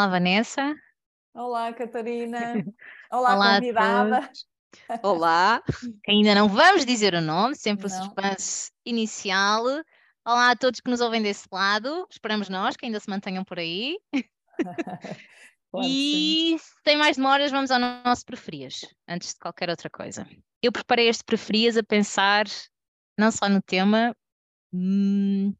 Olá, Vanessa. Olá, Catarina. Olá, Olá convidada. Olá, Ainda não vamos dizer o nome, sempre o Não. suspense inicial. Olá a todos que nos ouvem desse lado. Esperamos nós que ainda se mantenham por aí. Claro. E sem mais demoras, vamos ao nosso preferias, antes de qualquer outra coisa. Eu preparei este preferias a pensar não só no tema, hum,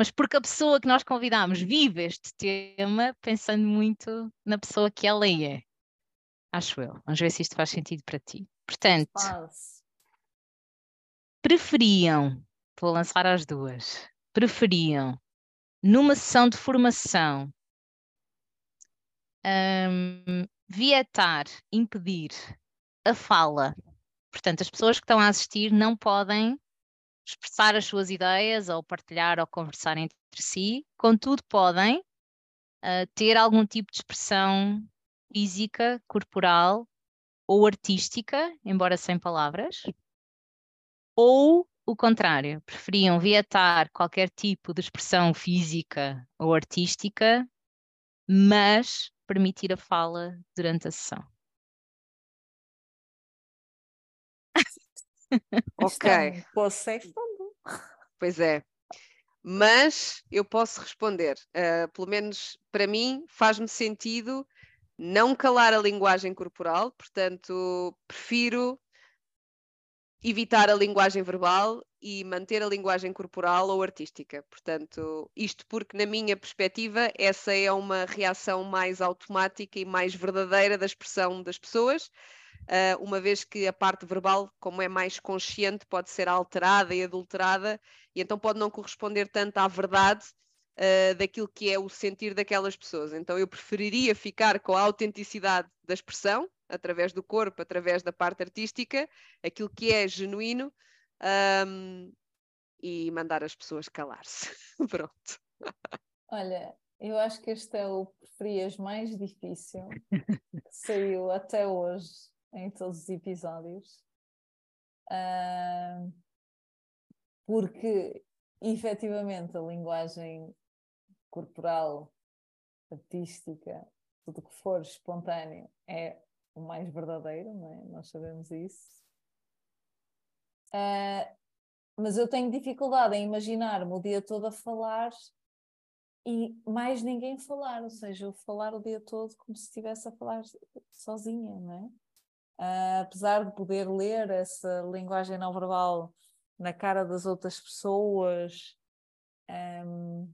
mas porque a pessoa que nós convidámos vive este tema, pensando muito na pessoa que ela é. Acho eu. Vamos ver se isto faz sentido para ti. Portanto, Faz. preferiam, vou lançar as duas, preferiam numa sessão de formação hum, vietar, impedir a fala. Portanto, as pessoas que estão a assistir não podem expressar as suas ideias ou partilhar ou conversar entre si, contudo, podem ah, ter algum tipo de expressão física, corporal ou artística, embora sem palavras, ou o contrário, preferiam vietar qualquer tipo de expressão física ou artística, mas permitir a fala durante a sessão. ok, é um poço sem fundo. pois é. Mas eu posso responder. ah, pelo menos para mim faz-me sentido não calar a linguagem corporal, portanto, prefiro evitar a linguagem verbal e manter a linguagem corporal ou artística. Portanto, isto porque, na minha perspectiva, essa é uma reação mais automática e mais verdadeira da expressão das pessoas, uma vez que a parte verbal, como é mais consciente, pode ser alterada e adulterada, e então pode não corresponder tanto à verdade ah, daquilo que é o sentir daquelas pessoas. Então eu preferiria ficar com a autenticidade da expressão, através do corpo, através da parte artística, aquilo que é genuíno, ahm, e mandar as pessoas calar-se. Pronto. Olha, eu acho que este é o preferias mais difícil que saiu até hoje em todos os episódios. Ah, porque efetivamente a linguagem corporal, artística, tudo que for espontâneo é o mais verdadeiro, não é? Nós sabemos isso. Ah, mas eu tenho dificuldade em imaginar-me o dia todo a falar e mais ninguém falar, ou seja, eu falar o dia todo como se estivesse a falar sozinha, não é? Ah, apesar de poder ler essa linguagem não verbal na cara das outras pessoas, ahm,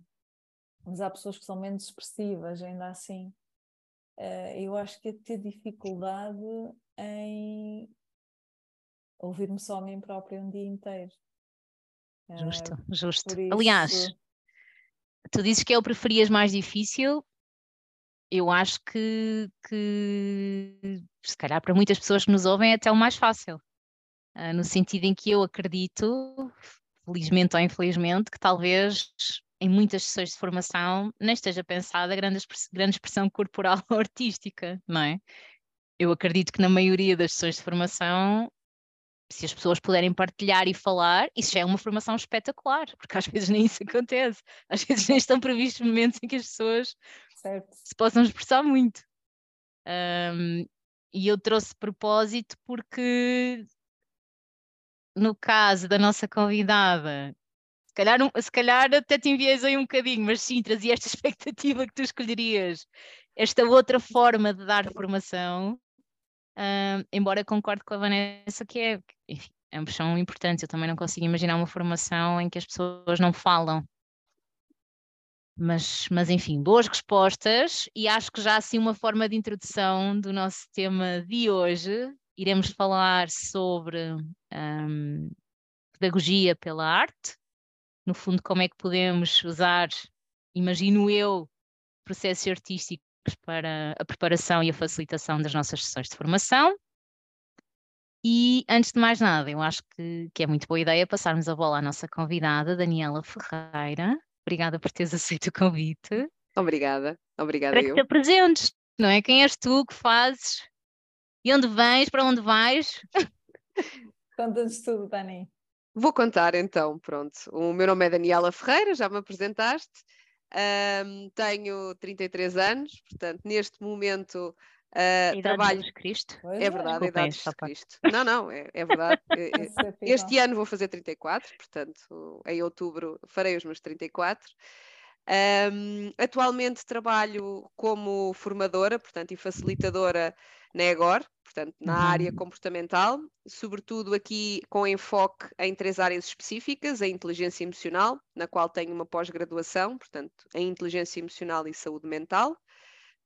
mas há pessoas que são menos expressivas, ainda assim. Ah, eu acho que ia ter dificuldade em ouvir-me só a mim própria um dia inteiro. Ah, Justo, justo. por Aliás, isso- tu dizes que é o preferias mais difícil. Eu acho que, que se calhar para muitas pessoas que nos ouvem é até o mais fácil. Ah, no sentido em que eu acredito, felizmente ou infelizmente, que talvez em muitas sessões de formação nem esteja pensada grande, expre- grande expressão corporal ou artística, não é? Eu acredito que na maioria das sessões de formação se as pessoas puderem partilhar e falar, isso já é uma formação espetacular, porque às vezes nem isso acontece. Às vezes nem estão previstos momentos em que as pessoas certo? se possam expressar muito. Ahm, e eu trouxe propósito porque, no caso da nossa convidada, se calhar, se calhar até te enviesei um bocadinho, mas sim, trazia esta expectativa que tu escolherias, esta outra forma de dar formação. Ahm, embora concorde com a Vanessa que é, enfim, ambos são importantes. Eu também não consigo imaginar uma formação em que as pessoas não falam. Mas, mas enfim, boas respostas e acho que já assim uma forma de introdução do nosso tema de hoje. Iremos falar sobre ahm, pedagogia pela arte, no fundo, como é que podemos usar, imagino eu, processos artísticos para a preparação e a facilitação das nossas sessões de formação. E antes de mais nada, eu acho que, que é muito boa ideia passarmos a bola à nossa convidada, Daniela Ferreira. Obrigada por teres aceito o convite. Obrigada, obrigada Para que eu. te apresentes, não é? Quem és tu, o que fazes? E onde vens? Para onde vais? Conta-nos tudo, Dani. Vou contar então, pronto. O meu nome é Daniela Ferreira, já me apresentaste. Um, tenho 33 anos, portanto, neste momento uh, trabalho. De Cristo. Pois é verdade, a idade de Cristo. Não, não, é, é verdade. este ano vou fazer 34, portanto, em outubro farei os meus 34. Um, atualmente trabalho como formadora, portanto, e facilitadora na EGOR, portanto, na uhum. área comportamental, sobretudo aqui com enfoque em três áreas específicas: a inteligência emocional, na qual tenho uma pós-graduação, portanto, em inteligência emocional e saúde mental,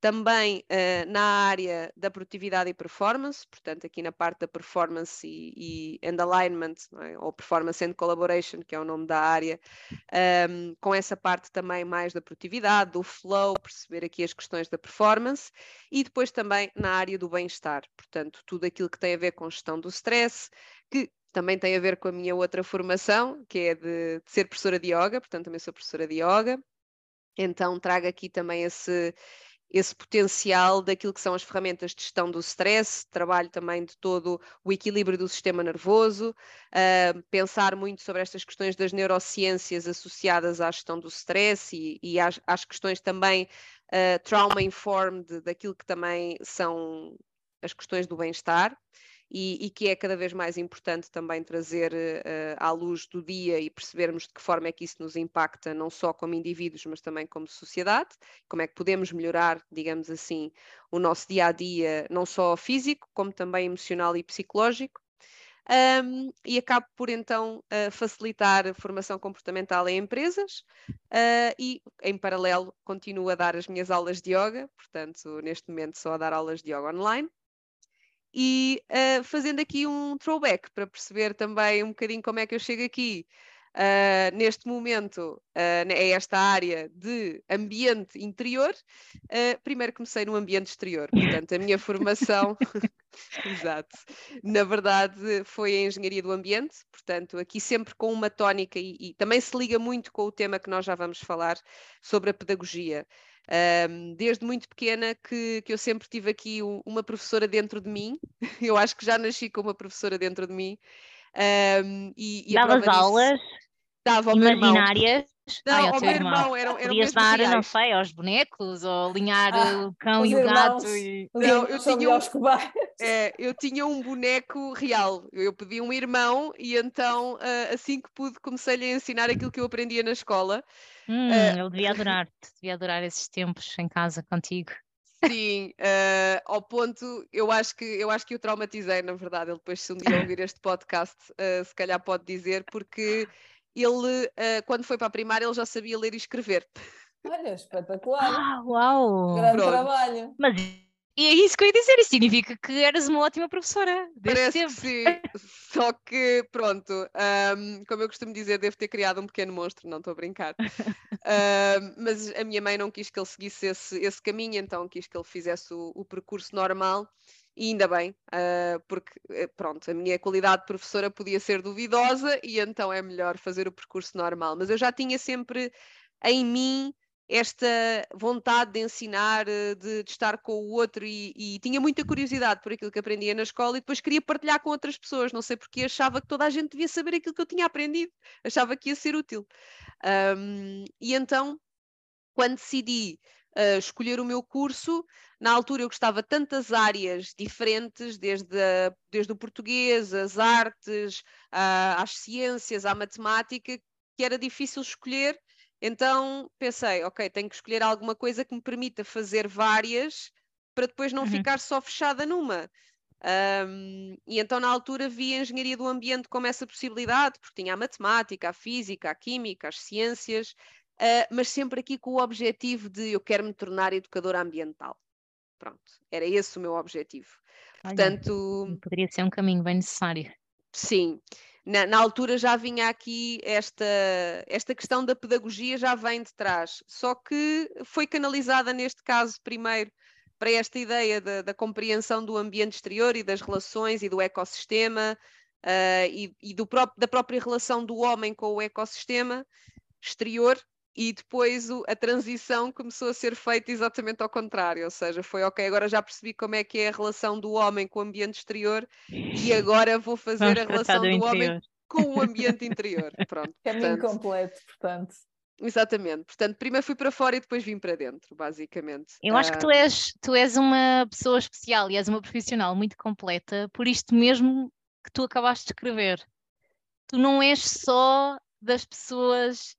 também uh, na área da produtividade e performance, portanto, aqui na parte da performance e, e and alignment, é? ou performance and collaboration, que é o nome da área, um, ehm, com essa parte também mais da produtividade, do flow, perceber aqui as questões da performance, e depois também na área do bem-estar, portanto, tudo aquilo que tem a ver com gestão do stress, que também tem a ver com a minha outra formação, que é de, de ser professora de yoga, portanto, também sou professora de yoga. Então, trago aqui também esse, esse potencial daquilo que são as ferramentas de gestão do stress, trabalho também de todo o equilíbrio do sistema nervoso, uh, pensar muito sobre estas questões das neurociências associadas à gestão do stress e, e às, às, questões também uh, trauma-informed daquilo que também são as questões do bem-estar e, e, que é cada vez mais importante também trazer uh, à luz do dia e percebermos de que forma é que isso nos impacta, não só como indivíduos, mas também como sociedade, como é que podemos melhorar, digamos assim, o nosso dia a dia, não só físico, como também emocional e psicológico. Um, e acabo por então uh, facilitar a formação comportamental em empresas uh, e, em paralelo, continuo a dar as minhas aulas de yoga, portanto, neste momento só a dar aulas de yoga online e uh, fazendo aqui um throwback para perceber também um bocadinho como é que eu chego aqui. Uh, neste momento uh, esta área de ambiente interior. Uh, primeiro comecei no ambiente exterior, portanto, a minha formação, exato, na verdade foi em engenharia do ambiente, portanto, aqui sempre com uma tónica e, e também se liga muito com o tema que nós já vamos falar sobre a pedagogia. Um, desde muito pequena que, que eu sempre tive aqui uma professora dentro de mim, eu acho que já nasci com uma professora dentro de mim. Um, e, e Davas aulas dava imaginárias? Não, Ai, ao meu irmão, irmão eram, eram Podias dar, reais. não sei, aos bonecos, ou alinhar ah, o cão e o gato. E... Não, eu tinha, um, é, eu tinha um boneco real. Eu pedi um irmão e então, uh, assim que pude, comecei-lhe a ensinar aquilo que eu aprendia na escola. Hum, uh, ele devia adorar-te, devia adorar esses tempos em casa contigo. Sim, uh, ao ponto, eu acho que eu acho que o traumatizei, na verdade. Ele depois, se um dia ouvir este podcast, uh, se calhar pode dizer, porque ele, uh, quando foi para a primária, ele já sabia ler e escrever. Olha, espetacular. Ah, uau! Grande Pronto. trabalho. Mas e é isso que eu ia dizer, isso significa que eras uma ótima professora. Parece tempo. que sim, só que pronto, um, como eu costumo dizer, devo ter criado um pequeno monstro, não estou a brincar. um, mas a minha mãe não quis que ele seguisse esse, esse caminho, então quis que ele fizesse o, o percurso normal. E ainda bem, uh, porque eh, pronto, a minha qualidade de professora podia ser duvidosa e então é melhor fazer o percurso normal. Mas eu já tinha sempre em mim esta vontade de ensinar, eh, de, de estar com o outro e, e, tinha muita curiosidade por aquilo que aprendia na escola e depois queria partilhar com outras pessoas, não sei porque achava que toda a gente devia saber aquilo que eu tinha aprendido, achava que ia ser útil. Um, e então, quando decidi uh, escolher o meu curso, na altura eu gostava de tantas áreas diferentes, desde, a, desde o português, as artes, uh, às ciências, à matemática, que era difícil escolher então pensei, ok, tenho que escolher alguma coisa que me permita fazer várias para depois não uhum. ficar só fechada numa. Um, e então na altura vi a engenharia do ambiente como essa possibilidade, porque tinha a matemática, a física, a química, as ciências, uh, mas sempre aqui com o objetivo de eu quero me tornar educadora ambiental. Pronto, era esse o meu objetivo. Olha, Portanto, poderia ser um caminho bem necessário. Sim, na, na, altura já vinha aqui esta, esta questão da pedagogia, já vem de trás, só que foi canalizada neste caso primeiro para esta ideia da, da compreensão do ambiente exterior e das relações e do ecossistema uh, e, e do pró da própria relação do homem com o ecossistema exterior e depois o, a transição começou a ser feita exatamente ao contrário, ou seja, foi ok, agora já percebi como é que é a relação do homem com o ambiente exterior e agora vou fazer Vamos a relação do, do homem com o ambiente interior. Pronto, Caminho portanto, completo, portanto. Exatamente. Portanto, primeiro fui para fora e depois vim para dentro, basicamente. Eu acho que tu és, tu és uma pessoa especial e és uma profissional muito completa, por isto mesmo que tu acabaste de escrever. Tu não és só das pessoas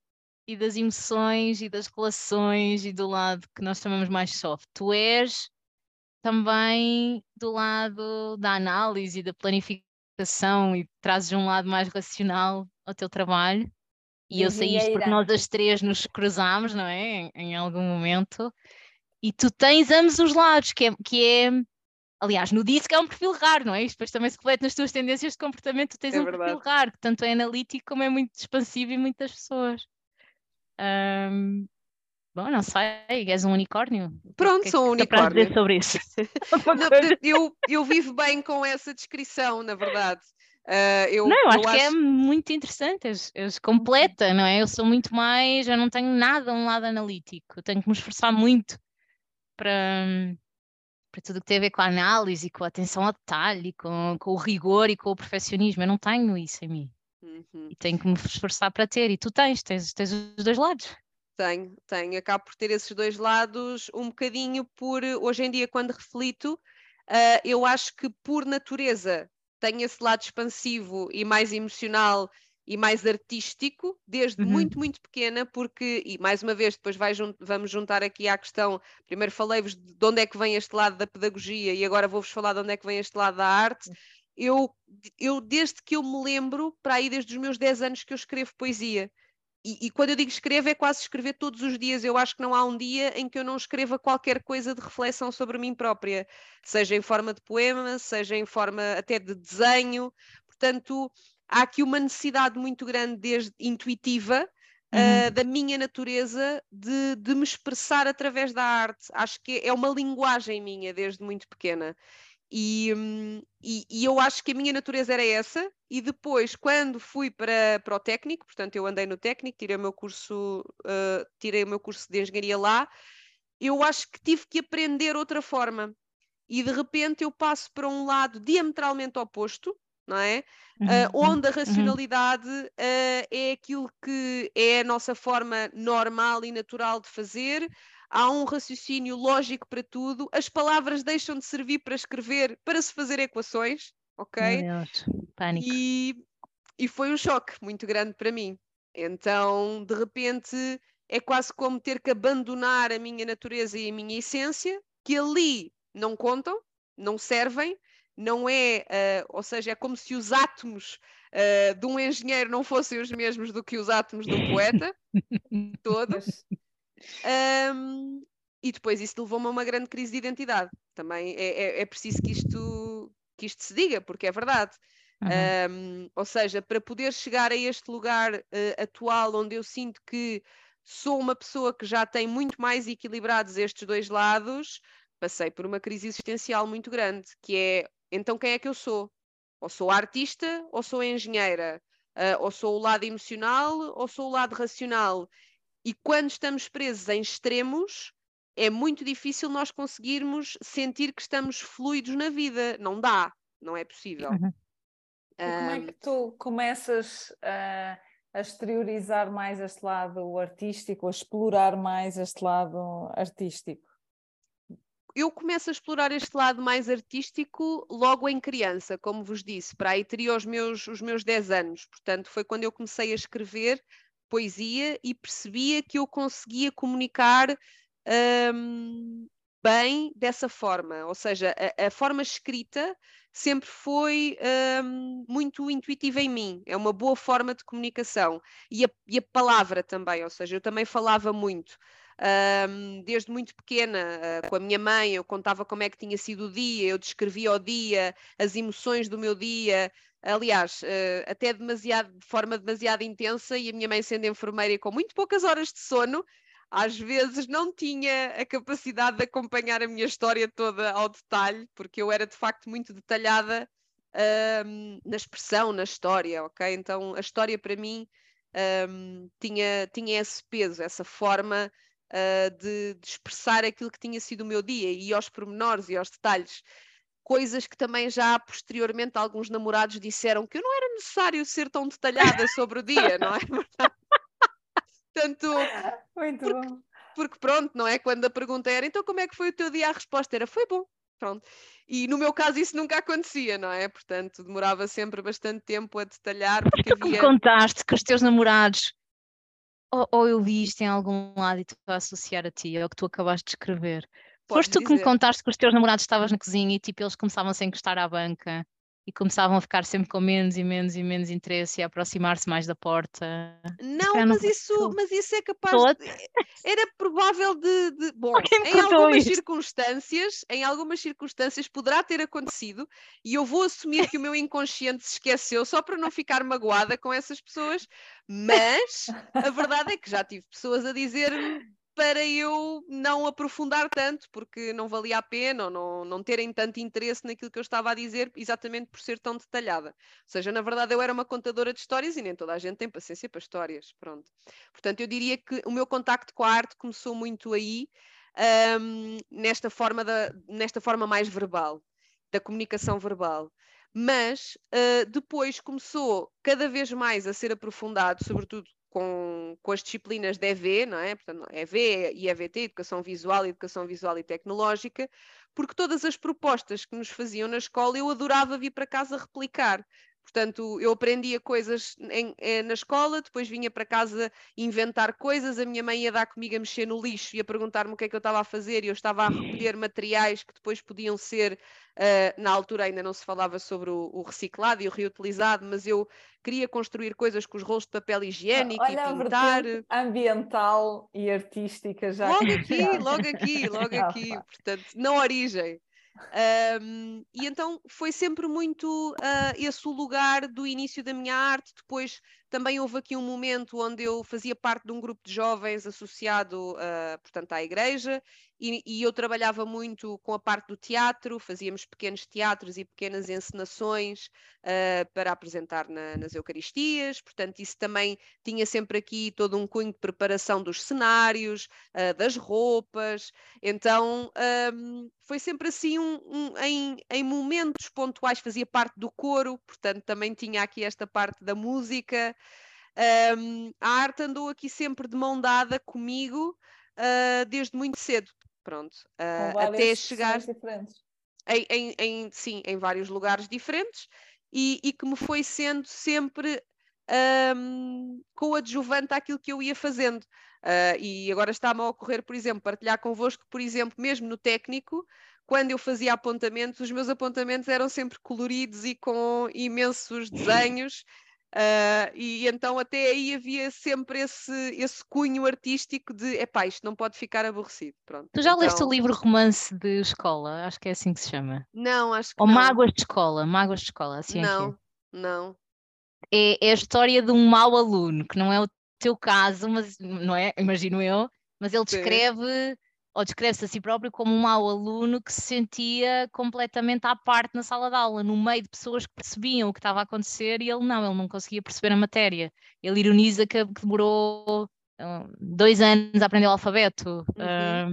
e das emoções e das relações e do lado que nós chamamos mais soft. Tu és também do lado da análise e da planificação e trazes um lado mais racional ao teu trabalho. E eu sei isto porque nós as três nos cruzámos, não é? Em, em, algum momento. E tu tens ambos os lados, que é, que é aliás, no disco é um perfil raro, não é? Isto depois também se reflete nas tuas tendências de comportamento, tu tens é um verdade. perfil raro, que tanto é analítico como é muito expansivo em muitas pessoas. Um, Bom, não sei, és um unicórnio. Pronto, que, sou um unicórnio. dizer sobre isso? não, eu, eu vivo bem com essa descrição, na verdade. Uh, eu, não, eu acho, acho que é muito interessante, és, és, completa, não é? Eu sou muito mais, eu não tenho nada um lado analítico, eu tenho que me esforçar muito para, para tudo que tem a ver com a análise, com a atenção ao detalhe, com, com o rigor e com o perfeccionismo. Eu não tenho isso em mim. Uhum. E tenho que me esforçar para ter. E tu tens, tens, tens os dois lados. Tenho, tenho. Acabo por ter esses dois lados um bocadinho por, hoje em dia, quando reflito, uh, eu acho que por natureza tenho esse lado expansivo e mais emocional e mais artístico, desde uhum. muito, muito pequena, porque, e mais uma vez, depois vai, vamos juntar aqui à questão, primeiro falei-vos de onde é que vem este lado da pedagogia e agora vou-vos falar de onde é que vem este lado da arte. Eu, eu, desde que eu me lembro, para aí desde os meus 10 anos que eu escrevo poesia, e, e, quando eu digo escrevo, é quase escrever todos os dias. Eu acho que não há um dia em que eu não escreva qualquer coisa de reflexão sobre mim própria, seja em forma de poema, seja em forma até de desenho. Portanto, há aqui uma necessidade muito grande, desde intuitiva, uhum. uh, da minha natureza, de, de me expressar através da arte. Acho que é uma linguagem minha desde muito pequena. E, hum, e, e, eu acho que a minha natureza era essa, e depois, quando fui para, para o técnico, portanto, eu andei no técnico, tirei o meu curso, uh, tirei o meu curso de engenharia lá, eu acho que tive que aprender outra forma. E de repente eu passo para um lado diametralmente oposto, não é? Uhum. Uh, onde a uhum. racionalidade uh, é aquilo que é a nossa forma normal e natural de fazer, há um raciocínio lógico para tudo, as palavras deixam de servir para escrever, para se fazer equações, ok? Deus, pânico. E, e foi um choque muito grande para mim. Então, de repente, é quase como ter que abandonar a minha natureza e a minha essência, que ali não contam, não servem, não é, uh, ou seja, é como se os átomos uh, de um engenheiro não fossem os mesmos do que os átomos de um poeta, todos. Um, e depois isso levou-me a uma grande crise de identidade. Também é, é, é, preciso que isto, que isto se diga, porque é verdade. Uhum. Um, ou seja, para poder chegar a este lugar uh, atual onde eu sinto que sou uma pessoa que já tem muito mais equilibrados estes dois lados, passei por uma crise existencial muito grande, que é então quem é que eu sou? Ou sou artista ou sou engenheira? Uh, ou sou o lado emocional ou sou o lado racional? E quando estamos presos em extremos, é muito difícil nós conseguirmos sentir que estamos fluidos na vida. Não dá, não é possível. Uhum. E como é que tu começas a, a exteriorizar mais este lado artístico, a explorar mais este lado artístico? eu começo a explorar este lado mais artístico logo em criança, como vos disse, para aí teria os meus, os meus 10 anos. Portanto, foi quando eu comecei a escrever poesia e percebia que eu conseguia comunicar um, bem dessa forma, ou seja, a, a forma escrita sempre foi um, muito intuitiva em mim, é uma boa forma de comunicação. E a, e a palavra também, ou seja, eu também falava muito. Um, desde muito pequena, uh, com a minha mãe, eu contava como é que tinha sido o dia, eu descrevia o dia, as emoções do meu dia, aliás, uh, até demasiado, de forma demasiado intensa, e a minha mãe sendo enfermeira e com muito poucas horas de sono, às vezes não tinha a capacidade de acompanhar a minha história toda ao detalhe, porque eu era de facto muito detalhada um, na expressão, na história, ok? Então a história para mim um, tinha, tinha esse peso, essa forma uh, de, de, expressar aquilo que tinha sido o meu dia e aos pormenores e aos detalhes coisas que também já posteriormente alguns namorados disseram que eu não era necessário ser tão detalhada sobre o dia, não é Portanto, Muito porque, bom. porque pronto, não é? Quando a pergunta era então como é que foi o teu dia, a resposta era foi bom. Pronto. E no meu caso isso nunca acontecia, não é? Portanto, demorava sempre bastante tempo a detalhar. Porque tu que me havia... contaste que os teus namorados, ou, ou eu vi isto em algum lado e estou a associar a ti, é o que tu acabaste de escrever. Podes Foste tu que me dizer. contaste que os teus namorados estavas na cozinha e tipo eles começavam -se a encostar à banca e começavam a ficar sempre com menos e menos e menos interesse e a aproximar-se mais da porta. Não, mas isso, mas isso é capaz de... Era provável de... de- Bom, em algumas isto. circunstâncias, em algumas circunstâncias poderá ter acontecido e eu vou assumir que o meu inconsciente se esqueceu só para não ficar magoada com essas pessoas, mas a verdade é que já tive pessoas a dizer-me para eu não aprofundar tanto, porque não valia a pena ou não, não terem tanto interesse naquilo que eu estava a dizer, exatamente por ser tão detalhada. Ou seja, na verdade eu era uma contadora de histórias e nem toda a gente tem paciência para histórias, pronto. Portanto, eu diria que o meu contacto com a arte começou muito aí, ahm, nesta, forma da, nesta forma mais verbal, da comunicação verbal. Mas ah, depois começou cada vez mais a ser aprofundado, sobretudo com, com as disciplinas de EV, não é? Portanto, EV e EVT, Educação Visual, Educação Visual e Tecnológica, porque todas as propostas que nos faziam na escola eu adorava vir para casa replicar. Portanto, eu aprendia coisas em- eh, na escola, depois vinha para casa inventar coisas, a minha mãe ia dar comigo a mexer no lixo e a perguntar-me o que é que eu estava a fazer e eu estava a recolher materiais que depois podiam ser, eh, na altura ainda não se falava sobre o, o reciclado e o reutilizado, mas eu queria construir coisas com os rolos de papel higiênico Olha e a pintar. vertente ambiental e artística já Logo aqui logo aqui, logo aqui, portanto, na origem. Ahm, e então foi sempre muito ah, esse o lugar do início da minha arte. Depois também houve aqui um momento onde eu fazia parte de um grupo de jovens associado, ah, portanto, à igreja, e, e eu trabalhava muito com a parte do teatro, fazíamos pequenos teatros e pequenas encenações ah, para apresentar na- nas Eucaristias, portanto, isso também tinha sempre aqui todo um cunho de preparação dos cenários, ah, das roupas, então hum, foi sempre assim um, um- em, em momentos pontuais fazia parte do coro, portanto também tinha aqui esta parte da música. Hum, a arte andou aqui sempre de mão dada comigo ah, desde muito cedo, pronto, várias até chegar em, em- em- sim, em vários lugares diferentes e, e que me foi sendo sempre hum, coadjuvante àquilo que eu ia fazendo. Ah, e agora está-me a ocorrer, por exemplo, partilhar convosco, por exemplo, mesmo no técnico, quando eu fazia apontamentos, os meus apontamentos eram sempre coloridos e com imensos desenhos. Ah, e então até aí havia sempre esse, esse cunho artístico de epá, isto não pode ficar aborrecido. Pronto. Tu já leste o Então, livro Romance de Escola? Acho que é assim que se chama. Não, acho que Ou não. Mágoas de Escola, Mágoas de Escola, assim é que é. Não, não. é, é a história de um mau aluno, que não é o teu caso, mas não é, imagino eu, mas ele Sim. Ou descreve-se a si próprio como um mau aluno que se sentia completamente à parte na sala de aula, no meio de pessoas que percebiam o que estava a acontecer e ele não, ele não conseguia perceber a matéria. Ele ironiza que, que demorou ah, dois anos a aprender o alfabeto. Uhum. Ah,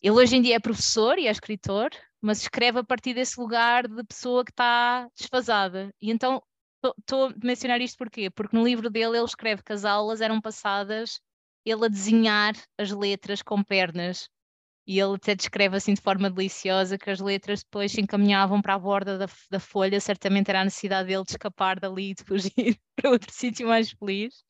ele hoje em dia é professor e é escritor, mas escreve a partir desse lugar de pessoa que está desfasada. E então estou a mencionar isto porquê? Porque no livro dele ele escreve que as aulas eram passadas ele a desenhar as letras com pernas. E ele até descreve assim de forma deliciosa que as letras depois se encaminhavam para a borda da, da folha, certamente era a necessidade dele de escapar dali e de fugir para outro sítio mais feliz.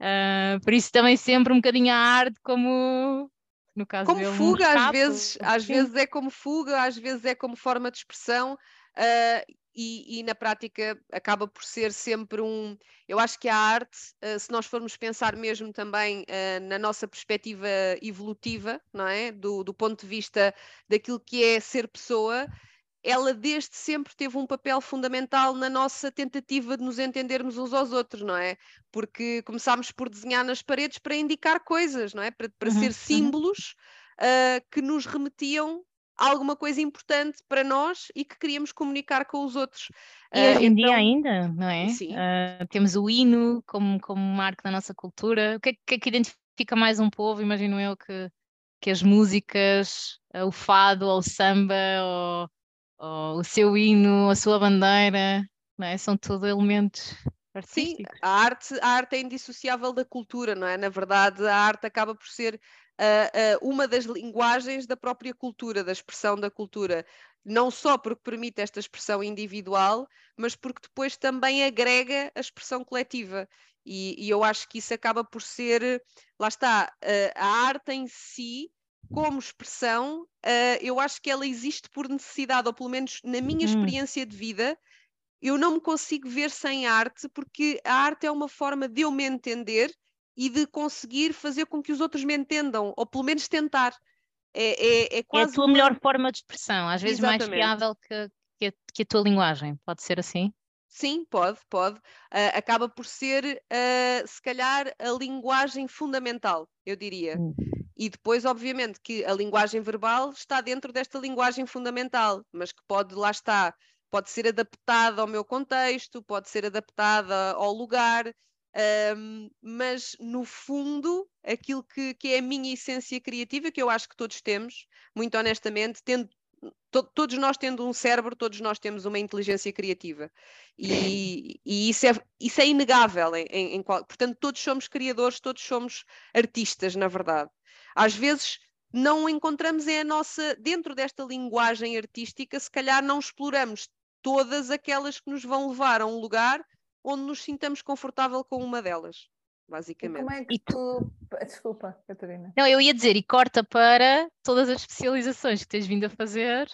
Ah, por isso também sempre um bocadinho a arte como, no caso Como dele, um fuga, às escape. vezes, às vezes é como fuga, às vezes é como forma de expressão, ah, e, e na prática acaba por ser sempre um. Eu acho que a arte, ah, se nós formos pensar mesmo também ah, na nossa perspectiva evolutiva, não é? Do, do ponto de vista daquilo que é ser pessoa, ela desde sempre teve um papel fundamental na nossa tentativa de nos entendermos uns aos outros, não é? Porque começámos por desenhar nas paredes para indicar coisas, não é? Para, para Uhum, ser uhum. símbolos ah, que nos remetiam alguma coisa importante para nós e que queríamos comunicar com os outros. E Ah, hoje em dia então- ainda, não é? Sim. Ah, temos o hino como, como marco da nossa cultura. O que é, que é que identifica mais um povo? Imagino eu que, que as músicas, ah, o fado, ou o samba, ou, ou o seu hino, a sua bandeira, não é? São tudo elementos Sim, a arte, a arte é indissociável da cultura, não é? Na verdade, a arte acaba por ser uh, uh, uma das linguagens da própria cultura, da expressão da cultura. Não só porque permite esta expressão individual, mas porque depois também agrega a expressão coletiva. E, e eu acho que isso acaba por ser, lá está, uh, a arte em si, como expressão, eu acho que ela existe por necessidade, ou pelo menos na minha hum. experiência de vida, eu não me consigo ver sem arte, porque a arte é uma forma de eu me entender e de conseguir fazer com que os outros me entendam, ou pelo menos tentar. É, é, é quase. É a tua melhor forma de expressão, às vezes Exatamente. mais fiável que, que, a, que, a, tua linguagem, pode ser assim? Sim, pode, pode. Uh, acaba por ser, uh, se calhar, a linguagem fundamental, eu diria. Hum. E depois, obviamente, que a linguagem verbal está dentro desta linguagem fundamental, mas que pode, lá está, pode ser adaptada ao meu contexto, pode ser adaptada ao lugar, um, mas no fundo, aquilo que, que, é a minha essência criativa, que eu acho que todos temos, muito honestamente, tendo, to, todos nós tendo um cérebro, todos nós temos uma inteligência criativa. E, e isso, é, isso é inegável. Em, em, em portanto, todos somos criadores, todos somos artistas, na verdade. Às vezes não encontramos é a nossa, dentro desta linguagem artística, se calhar não exploramos todas aquelas que nos vão levar a um lugar onde nos sintamos confortável com uma delas, basicamente. E como é que tu... Desculpa, Catarina. Não, eu ia dizer, e corta para todas as especializações que tens vindo a fazer.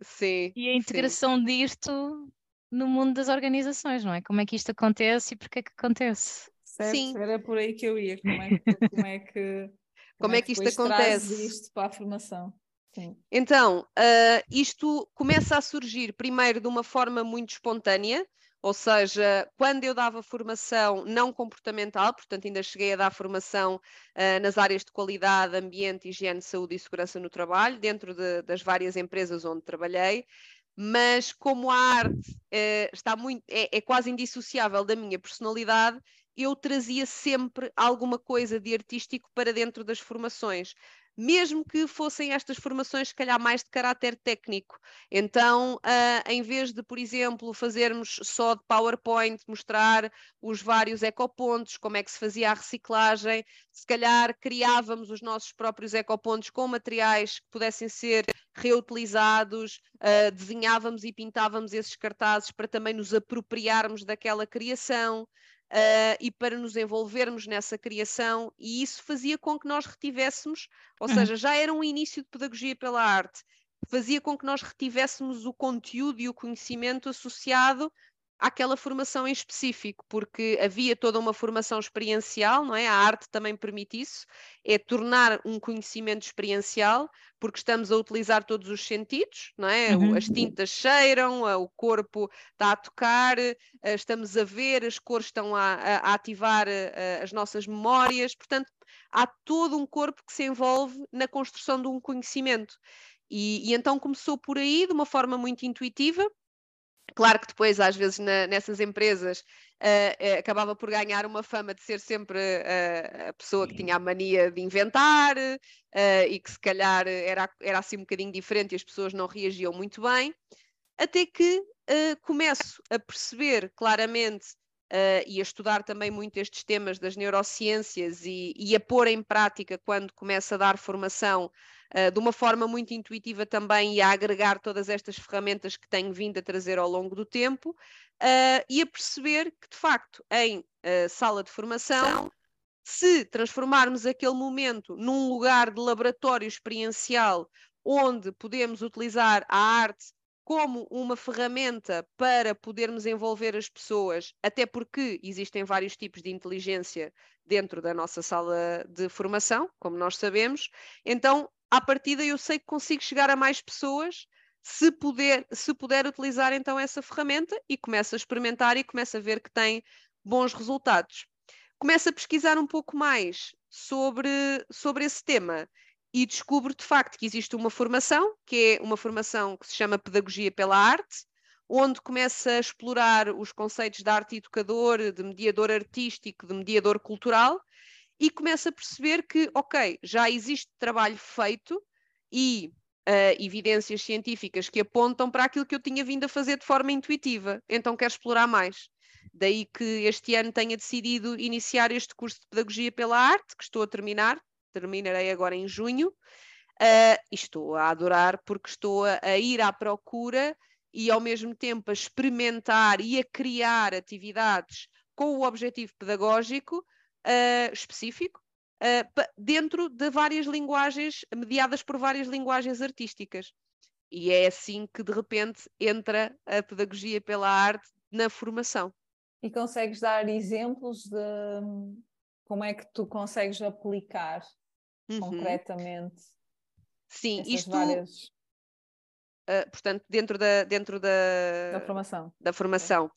Sim. E a integração sim. disto no mundo das organizações, não é? Como é que isto acontece e porquê é que acontece? Certo, sim. era por aí que eu ia. Como é que, como é que, como, como é que, é que isto acontece? isto para a formação? Sim. Então, uh, isto começa a surgir primeiro de uma forma muito espontânea, ou seja, quando eu dava formação não comportamental, portanto, ainda cheguei a dar formação uh, nas áreas de qualidade, ambiente, higiene, saúde e segurança no trabalho, dentro de, das várias empresas onde trabalhei, mas como a arte uh, está muito, é, é quase indissociável da minha personalidade, eu trazia sempre alguma coisa de artístico para dentro das formações mesmo que fossem estas formações, se calhar, mais de caráter técnico. Então, uh, em vez de, por exemplo, fazermos só de PowerPoint, mostrar os vários ecopontos, como é que se fazia a reciclagem, se calhar criávamos os nossos próprios ecopontos com materiais que pudessem ser reutilizados, uh, desenhávamos e pintávamos esses cartazes para também nos apropriarmos daquela criação uh, e para nos envolvermos nessa criação, e isso fazia com que nós retivéssemos, ou uhum. seja, já era um início de pedagogia pela arte, fazia com que nós retivéssemos o conteúdo e o conhecimento associado àquela formação em específico, porque havia toda uma formação experiencial, não é? A arte também permite isso, é tornar um conhecimento experiencial, porque estamos a utilizar todos os sentidos, não é? Uhum. As tintas cheiram, o corpo está a tocar, eh, estamos a ver, as cores estão a, a ativar eh, as nossas memórias, portanto, há todo um corpo que se envolve na construção de um conhecimento. E, e, então começou por aí, de uma forma muito intuitiva, Claro que depois, às vezes, na, nessas empresas, uh, uh, acabava por ganhar uma fama de ser sempre uh, a pessoa que tinha a mania de inventar e que, se calhar, era, era assim um bocadinho diferente e as pessoas não reagiam muito bem, até que começo a perceber claramente e a estudar também muito estes temas das neurociências e, e a pôr em prática quando começo a dar formação uh, de uma forma muito intuitiva também e a agregar todas estas ferramentas que tenho vindo a trazer ao longo do tempo uh, e a perceber que, de facto, em uh, sala de formação, se transformarmos aquele momento num lugar de laboratório experiencial onde podemos utilizar a arte como uma ferramenta para podermos envolver as pessoas, até porque existem vários tipos de inteligência dentro da nossa sala de formação, como nós sabemos. Então, à partida eu sei que consigo chegar a mais pessoas se puder, se puder utilizar então essa ferramenta e começo a experimentar e começo a ver que tem bons resultados. Começo a pesquisar um pouco mais sobre, sobre esse tema e descubro de facto que existe uma formação, que é uma formação que se chama Pedagogia pela Arte, onde começa a explorar os conceitos de arte educador, de mediador artístico, de mediador cultural, e começa a perceber que, ok, já existe trabalho feito e uh, evidências científicas que apontam para aquilo que eu tinha vindo a fazer de forma intuitiva, então quero explorar mais. Daí que este ano tenha decidido iniciar este curso de Pedagogia pela Arte, que estou a terminar, terminarei agora em junho, uh, e estou a adorar porque estou a, a ir à procura e ao mesmo tempo a experimentar e a criar atividades com o objetivo pedagógico uh, específico, uh, dentro de várias linguagens, mediadas por várias linguagens artísticas. E é assim que de repente entra a pedagogia pela arte na formação. E consegues dar exemplos de como é que tu consegues aplicar uhum. concretamente? Sim, isto. Várias... Uh, portanto, dentro da, dentro da, da formação. Da formação.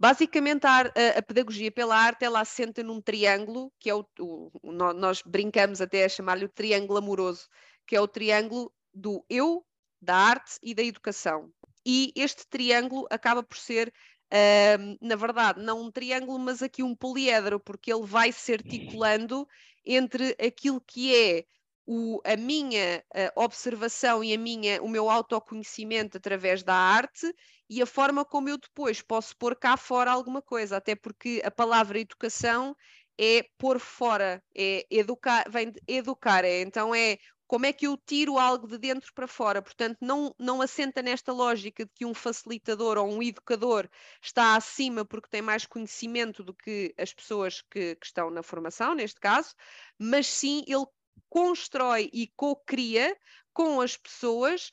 Basicamente, a, a, pedagogia pela arte ela assenta num triângulo, que é o, o, nós brincamos até a chamar-lhe o triângulo amoroso, que é o triângulo do eu, da arte e da educação. E este triângulo acaba por ser, uh, na verdade, não um triângulo, mas aqui um poliedro, porque ele vai se articulando entre aquilo que é o, a minha uh, observação e a minha, o meu autoconhecimento através da arte e a forma como eu depois posso pôr cá fora alguma coisa, até porque a palavra educação é pôr fora, é educar, vem de educar, é, então é como é que eu tiro algo de dentro para fora? Portanto, não, não assenta nesta lógica de que um facilitador ou um educador está acima porque tem mais conhecimento do que as pessoas que, que estão na formação, neste caso, mas sim ele constrói e co-cria com as pessoas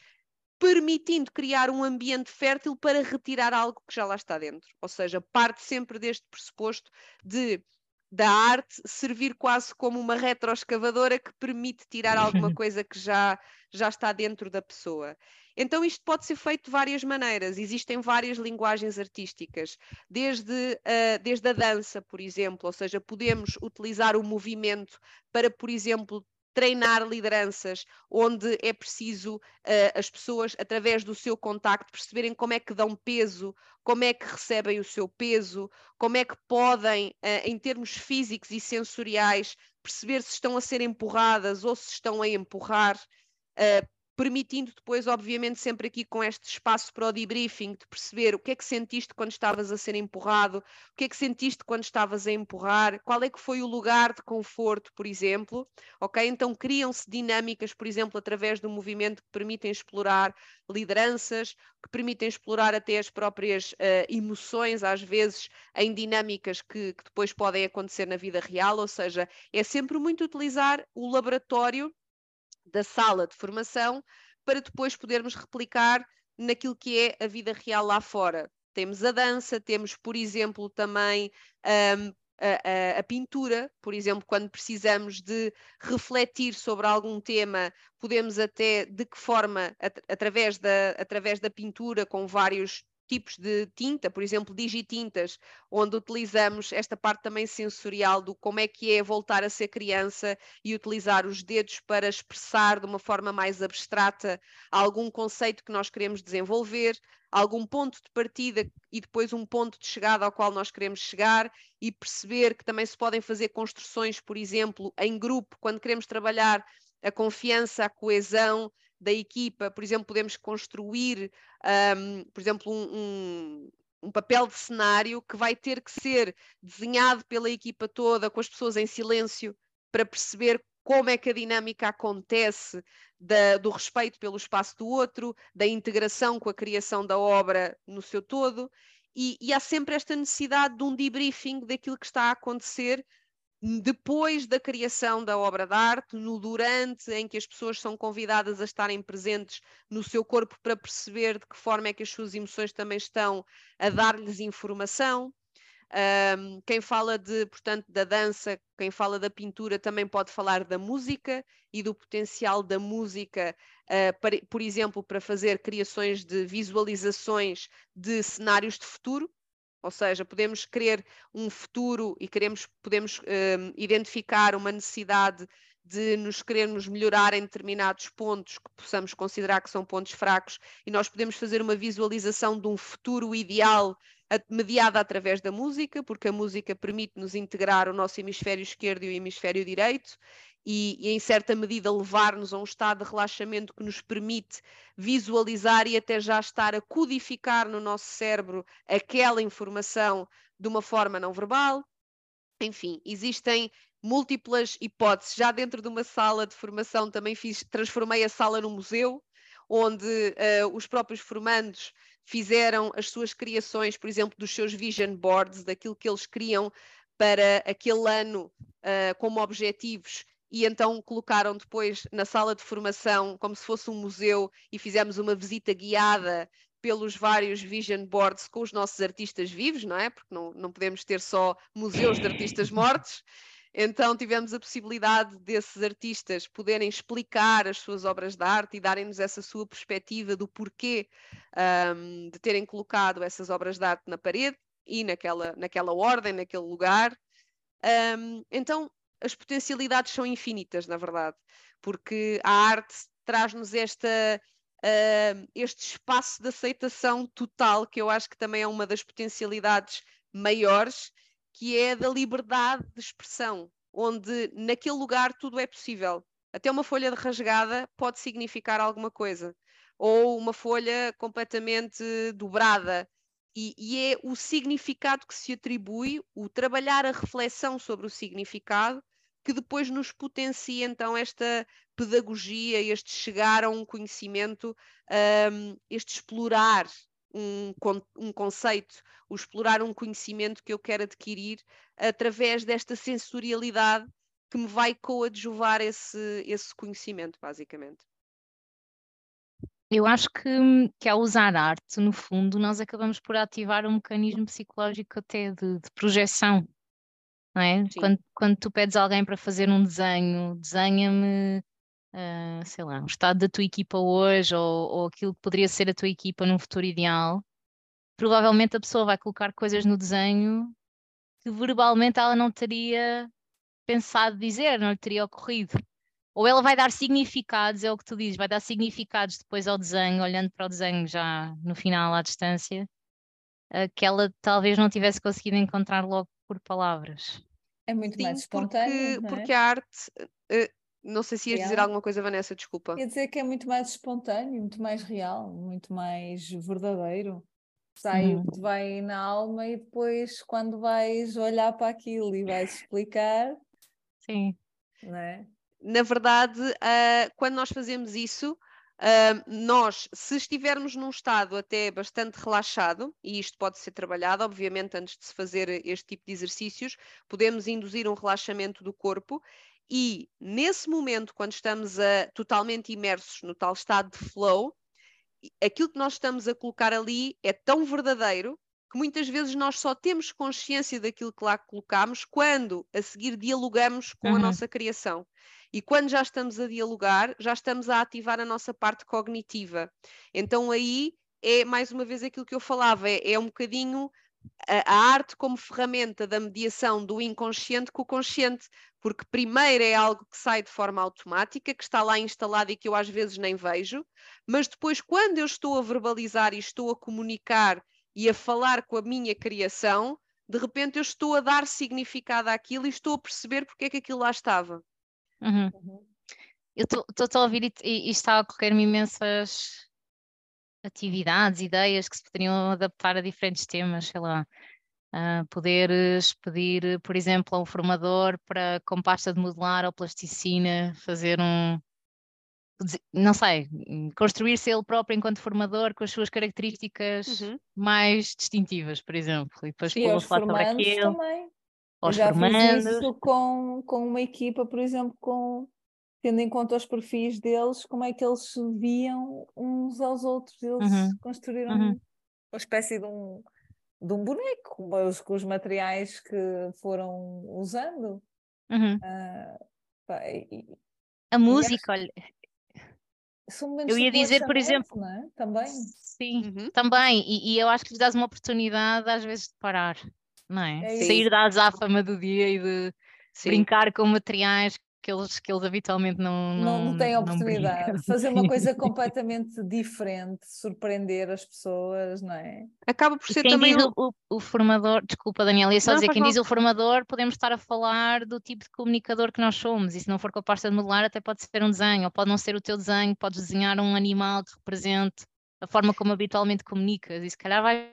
permitindo criar um ambiente fértil para retirar algo que já lá está dentro. Ou seja, parte sempre deste pressuposto de da arte servir quase como uma retroescavadora que permite tirar alguma coisa que já, já está dentro da pessoa. Então, isto pode ser feito de várias maneiras, existem várias linguagens artísticas, desde, uh, desde a dança, por exemplo, ou seja, podemos utilizar o movimento para, por exemplo, treinar lideranças, onde é preciso uh, as pessoas, através do seu contacto, perceberem como é que dão peso, como é que recebem o seu peso, como é que podem, uh, em termos físicos e sensoriais, perceber se estão a ser empurradas ou se estão a empurrar. Uh, permitindo depois, obviamente, sempre aqui com este espaço para o debriefing, de perceber o que é que sentiste quando estavas a ser empurrado, o que é que sentiste quando estavas a empurrar, qual é que foi o lugar de conforto, por exemplo, ok? Então criam-se dinâmicas, por exemplo, através do movimento que permitem explorar lideranças, que permitem explorar até as próprias uh, emoções, às vezes, em dinâmicas que, que depois podem acontecer na vida real, ou seja, é sempre muito utilizar o laboratório da sala de formação para depois podermos replicar naquilo que é a vida real lá fora. Temos a dança, temos, por exemplo, também um, a, a, a, pintura, por exemplo, quando precisamos de refletir sobre algum tema, podemos até de que forma, at através, da, através da pintura, com vários tipos de tinta, por exemplo, digitintas, onde utilizamos esta parte também sensorial do como é que é voltar a ser criança e utilizar os dedos para expressar de uma forma mais abstrata algum conceito que nós queremos desenvolver, algum ponto de partida e depois um ponto de chegada ao qual nós queremos chegar e perceber que também se podem fazer construções, por exemplo, em grupo, quando queremos trabalhar a confiança, a coesão, da equipa, por exemplo, podemos construir, um, por exemplo, um, um, um, papel de cenário que vai ter que ser desenhado pela equipa toda, com as pessoas em silêncio, para perceber como é que a dinâmica acontece da, do respeito pelo espaço do outro, da integração com a criação da obra no seu todo. E, e há sempre esta necessidade de um debriefing daquilo que está a acontecer depois da criação da obra de arte, no durante, em que as pessoas são convidadas a estarem presentes no seu corpo para perceber de que forma é que as suas emoções também estão a dar-lhes informação. Um, quem fala de, portanto, da dança, quem fala da pintura também pode falar da música e do potencial da música, uh, para, por exemplo, para fazer criações de visualizações de cenários de futuro. Ou seja, podemos querer um futuro e queremos, podemos um, identificar uma necessidade de nos querermos melhorar em determinados pontos que possamos considerar que são pontos fracos e nós podemos fazer uma visualização de um futuro ideal mediada através da música, porque a música permite-nos integrar o nosso hemisfério esquerdo e o hemisfério direito e, e, em certa medida, levar-nos a um estado de relaxamento que nos permite visualizar e até já estar a codificar no nosso cérebro aquela informação de uma forma não verbal. Enfim, existem múltiplas hipóteses. Já dentro de uma sala de formação também fiz, transformei a sala num museu, onde uh, os próprios formandos fizeram as suas criações, por exemplo, dos seus vision boards, daquilo que eles queriam para aquele ano uh, como objetivos e então colocaram depois na sala de formação como se fosse um museu e fizemos uma visita guiada pelos vários vision boards com os nossos artistas vivos, não é? Porque não, não podemos ter só museus de artistas mortos. Então tivemos a possibilidade desses artistas poderem explicar as suas obras de arte e darem-nos essa sua perspectiva do porquê um, de terem colocado essas obras de arte na parede e naquela, naquela ordem, naquele lugar. Um, então as potencialidades são infinitas, na verdade, porque a arte traz-nos esta, uh, este espaço de aceitação total, que eu acho que também é uma das potencialidades maiores, que é da liberdade de expressão, onde naquele lugar tudo é possível. Até uma folha de rasgada pode significar alguma coisa, ou uma folha completamente dobrada. E, e, é o significado que se atribui, o trabalhar a reflexão sobre o significado, que depois nos potencia então esta pedagogia, este chegar a um conhecimento, um, este explorar um, um conceito, o explorar um conhecimento que eu quero adquirir através desta sensorialidade que me vai coadjuvar esse, esse conhecimento, basicamente. Eu acho que, que ao usar arte, no fundo, nós acabamos por ativar um mecanismo psicológico até de, de projeção não é? Quando, quando tu pedes alguém para fazer um desenho, desenha-me, uh, sei lá, o estado da tua equipa hoje ou, ou aquilo que poderia ser a tua equipa num futuro ideal, provavelmente a pessoa vai colocar coisas no desenho que verbalmente ela não teria pensado dizer, não lhe teria ocorrido. Ou ela vai dar significados, é o que tu dizes, vai dar significados depois ao desenho, olhando para o desenho já no final à distância, uh, que ela talvez não tivesse conseguido encontrar logo por palavras. É muito Sim, mais espontâneo. Porque, é? porque a arte. Uh, não sei se ias real. dizer alguma coisa, Vanessa, desculpa. Ia dizer que é muito mais espontâneo, muito mais real, muito mais verdadeiro. Sai uhum. o que vai na alma e depois, quando vais olhar para aquilo e vais explicar. Sim. É? Na verdade, uh, quando nós fazemos isso, Uh, nós, se estivermos num estado até bastante relaxado, e isto pode ser trabalhado, obviamente, antes de se fazer este tipo de exercícios, podemos induzir um relaxamento do corpo e nesse momento, quando estamos a, totalmente imersos no tal estado de flow, aquilo que nós estamos a colocar ali é tão verdadeiro que muitas vezes nós só temos consciência daquilo que lá colocamos quando a seguir dialogamos com uhum. a nossa criação. E quando já estamos a dialogar, já estamos a ativar a nossa parte cognitiva. Então aí é mais uma vez aquilo que eu falava, é, é um bocadinho a, a, arte como ferramenta da mediação do inconsciente com o consciente, porque primeiro é algo que sai de forma automática, que está lá instalado e que eu às vezes nem vejo, mas depois, quando eu estou a verbalizar e estou a comunicar e a falar com a minha criação, de repente eu estou a dar significado àquilo e estou a perceber porque é que aquilo lá estava. Uhum. Uhum. Eu estou a ouvir e, e, e está a ocorrer-me imensas atividades, ideias que se poderiam adaptar a diferentes temas, sei lá. Uh, poderes pedir, por exemplo, a um formador para, com pasta de modelar ou plasticina, fazer um, não sei, construir-se ele próprio enquanto formador com as suas características uhum. mais distintivas, por exemplo, e depois pô-lo falar sobre aquilo. Também aos já formandos. Fiz isso com, com uma equipa, por exemplo, com, tendo em conta os perfis deles, como é que eles se viam uns aos outros. Eles uhum. construíram uhum. uma espécie de um, de um boneco com os, com os materiais que foram usando. Uhum. Uh, pá, e, a música, olha. Eu ia dizer, por exemplo, é? também. Sim, uhum. também. E, e, eu acho que lhes dás uma oportunidade às vezes de parar não é? é Sair da azáfama do dia e de Sim. brincar com materiais que eles, que eles habitualmente não, não, não têm não oportunidade. brincam. Fazer uma coisa completamente diferente, surpreender as pessoas, não é? Acaba por ser quem também diz o, o- o formador, desculpa Daniela, ia só Não, dizer, quem mal. diz o formador, podemos estar a falar do tipo de comunicador que nós somos, e se não for com a pasta de modelar, até pode ser um desenho, ou pode não ser o teu desenho, podes desenhar um animal que represente a forma como habitualmente comunicas, e se calhar vais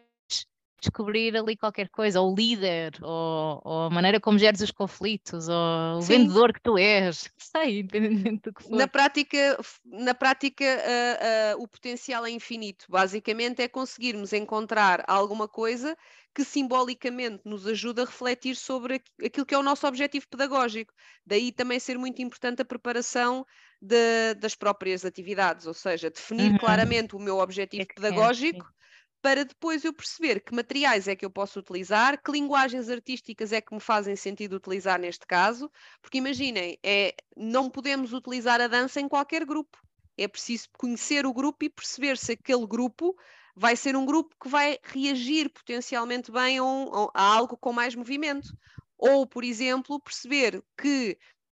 descobrir ali qualquer coisa, ou o líder, ou, ou a maneira como geres os conflitos, ou o Sim. vendedor que tu és, sei, independentemente do que for. Na prática, na prática ah, ah, o potencial é infinito. Basicamente é conseguirmos encontrar alguma coisa que simbolicamente nos ajude a refletir sobre aqu- aquilo que é o nosso objetivo pedagógico. Daí também ser muito importante a preparação de- das próprias atividades, ou seja, definir Uhum. claramente o meu objetivo que queres, pedagógico para depois eu perceber que materiais é que eu posso utilizar, que linguagens artísticas é que me fazem sentido utilizar neste caso, porque imaginem, é, não podemos utilizar a dança em qualquer grupo. É preciso conhecer o grupo e perceber se aquele grupo vai ser um grupo que vai reagir potencialmente bem a, um- a algo com mais movimento. Ou, por exemplo, perceber que,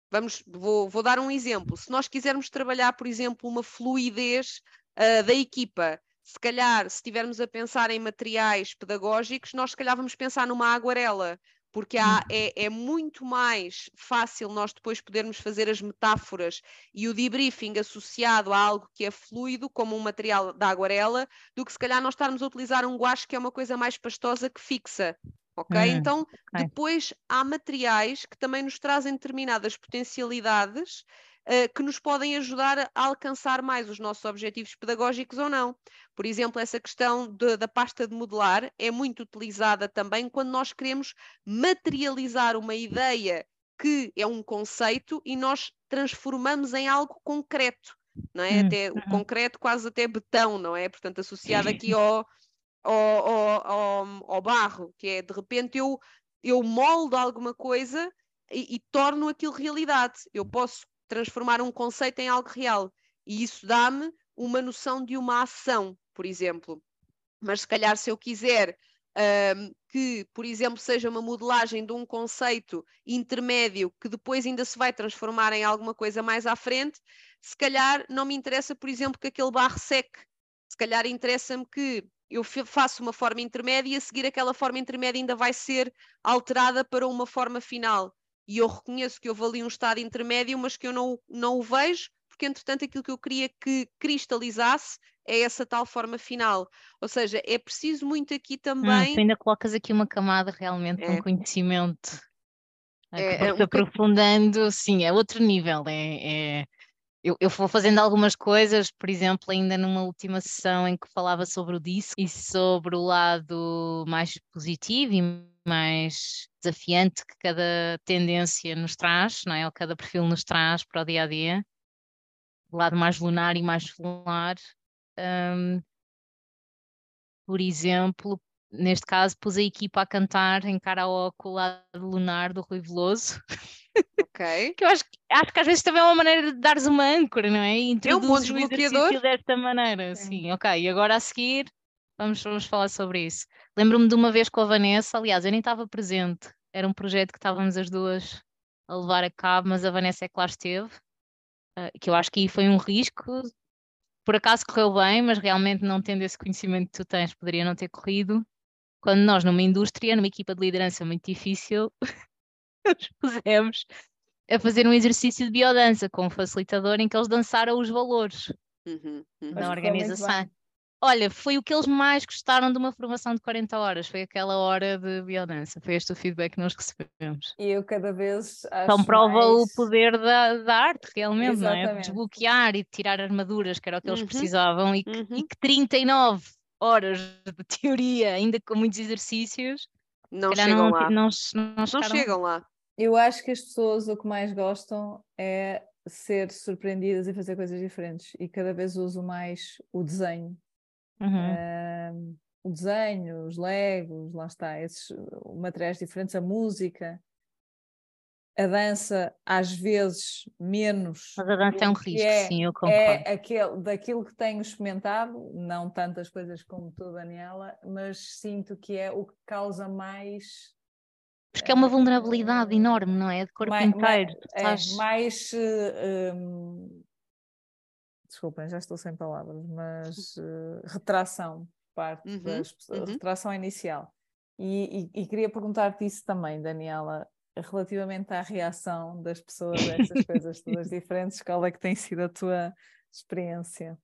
vamos, vou, vou dar um exemplo, se nós quisermos trabalhar, por exemplo, uma fluidez ah, da equipa, se calhar, se estivermos a pensar em materiais pedagógicos, nós se calhar vamos pensar numa aguarela, porque há- é, é muito mais fácil nós depois podermos fazer as metáforas e o debriefing associado a algo que é fluido, como um material da aguarela, do que se calhar nós estarmos a utilizar um guache que é uma coisa mais pastosa que fixa. Ok? Hum, então, ok. depois há materiais que também nos trazem determinadas potencialidades eh, que nos podem ajudar a alcançar mais os nossos objetivos pedagógicos ou não. Por exemplo, essa questão de- da pasta de modelar é muito utilizada também quando nós queremos materializar uma ideia que é um conceito e nós transformamos em algo concreto, não é? Hum, Até o uhum. concreto quase até betão, não é? Portanto, associado aqui ao, ao, ao, ao- ao barro, que é de repente eu, eu moldo alguma coisa e, e torno aquilo realidade. Eu posso transformar um conceito em algo real e isso dá-me uma noção de uma ação, por exemplo. Mas se calhar se eu quiser ahm, que, por exemplo, seja uma modelagem de um conceito intermédio que depois ainda se vai transformar em alguma coisa mais à frente, se calhar não me interessa, por exemplo, que aquele barro seque. Se calhar interessa-me que eu faço uma forma intermédia e a seguir aquela forma intermédia ainda vai ser alterada para uma forma final. E eu reconheço que houve ali um estado intermédio, mas que eu não, o- não o vejo, porque entretanto aquilo que eu queria que cristalizasse é essa tal forma final. Ou seja, é preciso muito aqui Hum, também. tu ainda colocas aqui uma camada realmente de É. um conhecimento É- é um se boca- aprofundando, sim, é outro nível. É, é- Eu, eu vou fazendo algumas coisas, por exemplo, ainda numa última sessão em que falava sobre o disco e sobre o lado mais positivo e mais desafiante que cada tendência nos traz, não é? Ou cada perfil nos traz para o dia a dia. O lado mais lunar e mais solar. Hum, por exemplo, neste caso, pus a equipa a cantar em karaoke o lado lunar do Rui Veloso, Ok. que eu acho, que- acho que às vezes também é uma maneira de dares uma âncora, não é? E É um bom introduzes o desbloqueador. desta maneira, sim, ok. E agora a seguir, vamos, vamos falar sobre isso. Lembro-me de uma vez com a Vanessa, aliás, eu nem estava presente, era um projeto que estávamos as duas a levar a cabo, mas a Vanessa é que lá esteve, ah, que eu acho que aí foi um risco, por acaso correu bem, mas realmente não tendo esse conhecimento que tu tens, poderia não ter corrido. Quando nós, numa indústria, numa equipa de liderança muito difícil, nos pusemos a fazer um exercício de biodança com um facilitador em que eles dançaram os valores Uhum, uhum. Mas da organização. Olha, foi o que eles mais gostaram de uma formação de 40 horas, foi aquela hora de biodança, foi este o feedback que nós recebemos. E eu cada vez acho Então prova o mais- poder da, da arte, realmente, não é? De Exatamente. desbloquear e de tirar armaduras, que era o que eles Uhum, precisavam, e que, e uhum. que 39 horas de teoria, ainda com muitos exercícios, Não chegam não, lá. não, não, Não chegam lá. Eu acho que as pessoas o que mais gostam é ser surpreendidas e fazer coisas diferentes. E cada vez uso mais o desenho. Uhum. O desenho, os legos, lá está, esses uh, materiais diferentes, a música, a dança, às vezes menos. Mas a dança é um risco, é- sim, eu concordo. É aquele, daquilo que tenho experimentado, não tantas coisas como tu, Daniela, mas sinto que é o que causa mais Porque é uma vulnerabilidade enorme, não é? De corpo mais, inteiro. Mais, estás... é, mais uh, um... desculpem, já estou sem palavras, mas uh, retração parte uhum, das pessoas, uhum. retração inicial. E, e, e queria perguntar-te isso também, Daniela, relativamente à reação das pessoas a estas coisas todas diferentes, qual é que tem sido a tua experiência?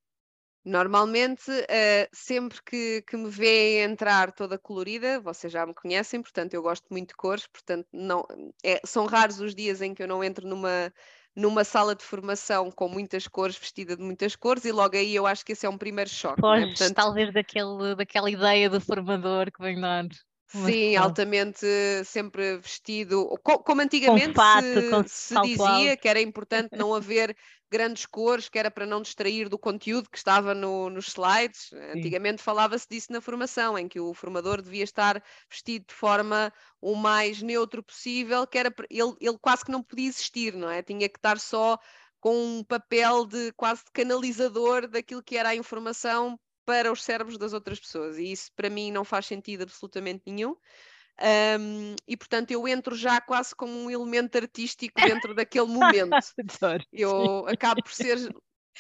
Normalmente, uh, sempre que, que me vêem entrar toda colorida, vocês já me conhecem, portanto eu gosto muito de cores, portanto não, é, são raros os dias em que eu não entro numa, numa sala de formação com muitas cores, vestida de muitas cores, e logo aí eu acho que esse é um primeiro choque. Pois, né? Portanto, talvez daquele, daquela ideia do formador que vem dar. Sim, altamente sempre vestido, como antigamente fato, se, se dizia que era importante não haver grandes cores, que era para não distrair do conteúdo que estava no, nos slides. Sim. Antigamente falava-se disso na formação, em que o formador devia estar vestido de forma o mais neutro possível, que era ele, ele quase que não podia existir, não é? Tinha que estar só com um papel de quase de canalizador daquilo que era a informação para os cérebros das outras pessoas. E isso para mim não faz sentido absolutamente nenhum. Um, e portanto eu entro já quase como um elemento artístico dentro daquele momento. eu acabo por ser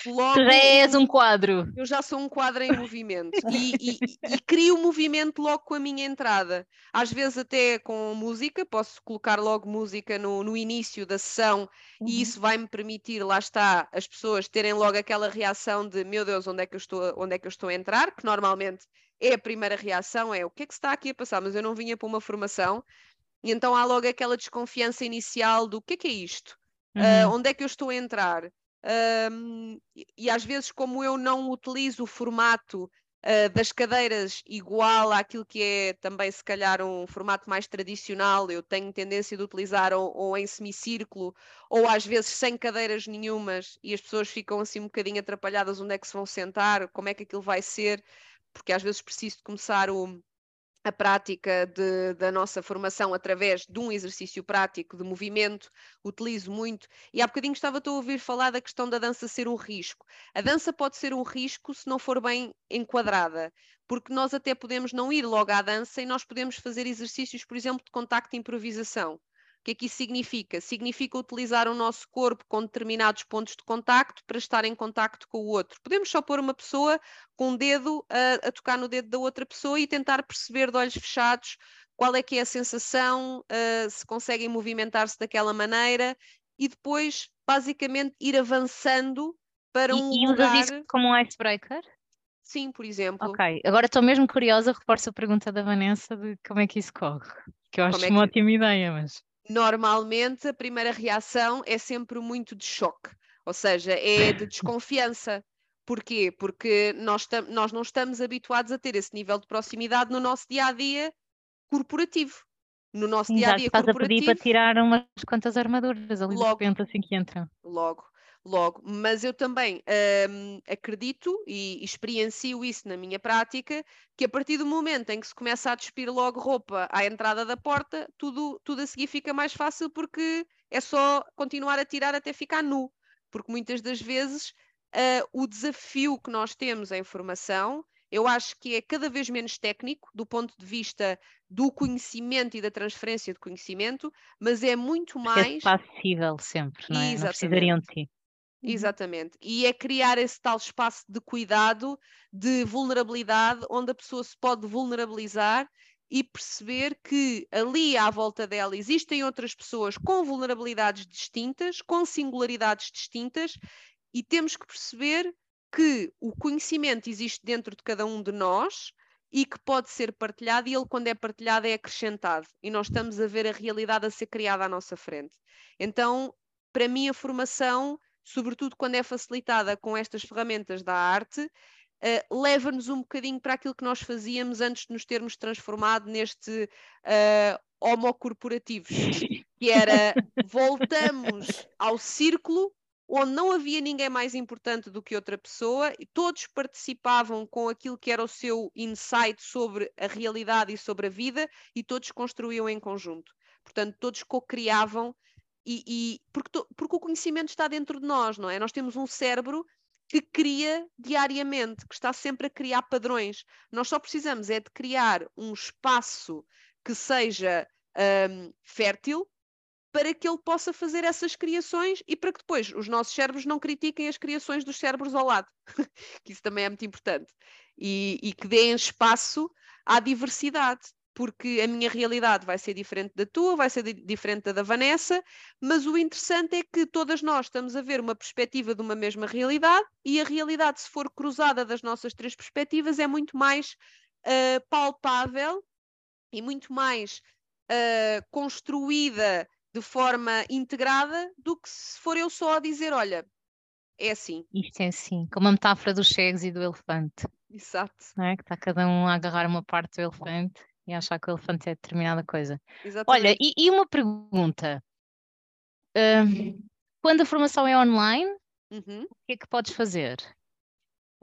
Logo, tu já és um quadro. Eu já sou um quadro em movimento e, e, e, crio movimento logo com a minha entrada. Às vezes até com música, posso colocar logo música no, no início da sessão uhum. e isso vai-me permitir, lá está, as pessoas terem logo aquela reação de meu Deus, onde é que eu estou, onde é que eu estou a entrar? Que normalmente é a primeira reação, é o que é que se está aqui a passar? Mas eu não vinha para uma formação e então há logo aquela desconfiança inicial do que é que é isto? Uhum. Uh, onde é que eu estou a entrar? Um, e às vezes, como eu não utilizo o formato uh, das cadeiras igual àquilo que é também, se calhar, um formato mais tradicional, eu tenho tendência de utilizar ou, ou em semicírculo ou às vezes sem cadeiras nenhumas e as pessoas ficam assim um bocadinho atrapalhadas onde é que se vão sentar, como é que aquilo vai ser, porque às vezes preciso de começar o a prática de, da nossa formação através de um exercício prático de movimento, utilizo muito. E há bocadinho estava a ouvir falar da questão da dança ser um risco. A dança pode ser um risco se não for bem enquadrada, porque nós até podemos não ir logo à dança e nós podemos fazer exercícios, por exemplo, de contacto e improvisação. O que é que isso significa? Significa utilizar o nosso corpo com determinados pontos de contacto para estar em contacto com o outro. Podemos só pôr uma pessoa com um dedo a, a tocar no dedo da outra pessoa e tentar perceber de olhos fechados qual é que é a sensação, uh, se conseguem movimentar-se daquela maneira e depois, basicamente, ir avançando para um e, lugar... E usas isso como um icebreaker? Sim, por exemplo. Ok, agora estou mesmo curiosa, reforço a pergunta da Vanessa de como é que isso corre, que eu acho é uma que... ótima ideia, mas normalmente a primeira reação é sempre muito de choque, ou seja, é de desconfiança. Porquê? Porque nós, nós não estamos habituados a ter esse nível de proximidade no nosso dia a dia corporativo. No nosso dia a dia estás corporativo. Estás a pedir para tirar umas quantas armaduras ali logo, de repente assim que entram. Logo logo. Mas eu também hum, acredito e experiencio isso na minha prática, que a partir do momento em que se começa a despir logo roupa à entrada da porta, tudo, tudo a seguir fica mais fácil porque é só continuar a tirar até ficar nu. Porque muitas das vezes uh, o desafio que nós temos em formação eu acho que é cada vez menos técnico do ponto de vista do conhecimento e da transferência de conhecimento, mas é muito é mais. É passível sempre, não é? Exatamente. Não precisariam de ti. Uhum. Exatamente. E é criar esse tal espaço de cuidado, de vulnerabilidade, onde a pessoa se pode vulnerabilizar e perceber que ali à volta dela existem outras pessoas com vulnerabilidades distintas, com singularidades distintas, e temos que perceber que o conhecimento existe dentro de cada um de nós e que pode ser partilhado, e ele, quando é partilhado, é acrescentado. E nós estamos a ver a realidade a ser criada à nossa frente. Então, para mim, a formação sobretudo quando é facilitada com estas ferramentas da arte, uh, leva-nos um bocadinho para aquilo que nós fazíamos antes de nos termos transformado neste uh, homo corporativos, que era voltamos ao círculo onde não havia ninguém mais importante do que outra pessoa, e todos participavam com aquilo que era o seu insight sobre a realidade e sobre a vida, e todos construíam em conjunto. Portanto, todos co-criavam e, e porque, to, porque o conhecimento está dentro de nós, não é? Nós temos um cérebro que cria diariamente, que está sempre a criar padrões. Nós só precisamos é de criar um espaço que seja um, fértil para que ele possa fazer essas criações e para que depois os nossos cérebros não critiquem as criações dos cérebros ao lado, que isso também é muito importante, e, e que deem espaço à diversidade, porque a minha realidade vai ser diferente da tua, vai ser diferente da da Vanessa, mas o interessante é que todas nós estamos a ver uma perspectiva de uma mesma realidade e a realidade, se for cruzada das nossas três perspectivas, é muito mais uh, palpável e muito mais uh, construída de forma integrada do que se for eu só a dizer, olha, é assim. Isto é assim, como a metáfora dos cegos e do elefante. Exato. É? Que está cada um a agarrar uma parte do elefante e achar que o elefante é determinada coisa. Exatamente. Olha, e, e uma pergunta. Uh, quando a formação é online, uhum. o que é que podes fazer?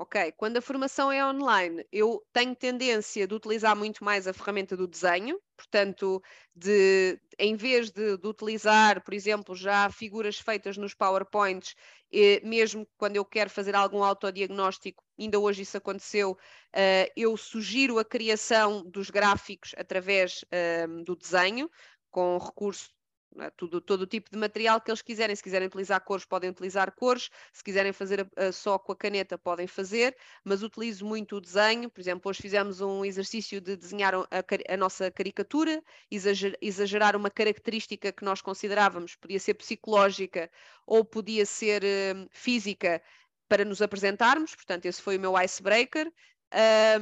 Ok, quando a formação é online, eu tenho tendência de utilizar muito mais a ferramenta do desenho, portanto, de, em vez de, de utilizar, por exemplo, já figuras feitas nos PowerPoints, eh, mesmo quando eu quero fazer algum autodiagnóstico, ainda hoje isso aconteceu, uh, eu sugiro a criação dos gráficos através uh, do desenho, com recurso é? Tudo, todo o tipo de material que eles quiserem. Se quiserem utilizar cores, podem utilizar cores. Se quiserem fazer a, a, só com a caneta, podem fazer. Mas utilizo muito o desenho. Por exemplo, hoje fizemos um exercício de desenhar a, a nossa caricatura, exager, exagerar uma característica que nós considerávamos podia ser psicológica ou podia ser uh, física para nos apresentarmos. Portanto, esse foi o meu icebreaker.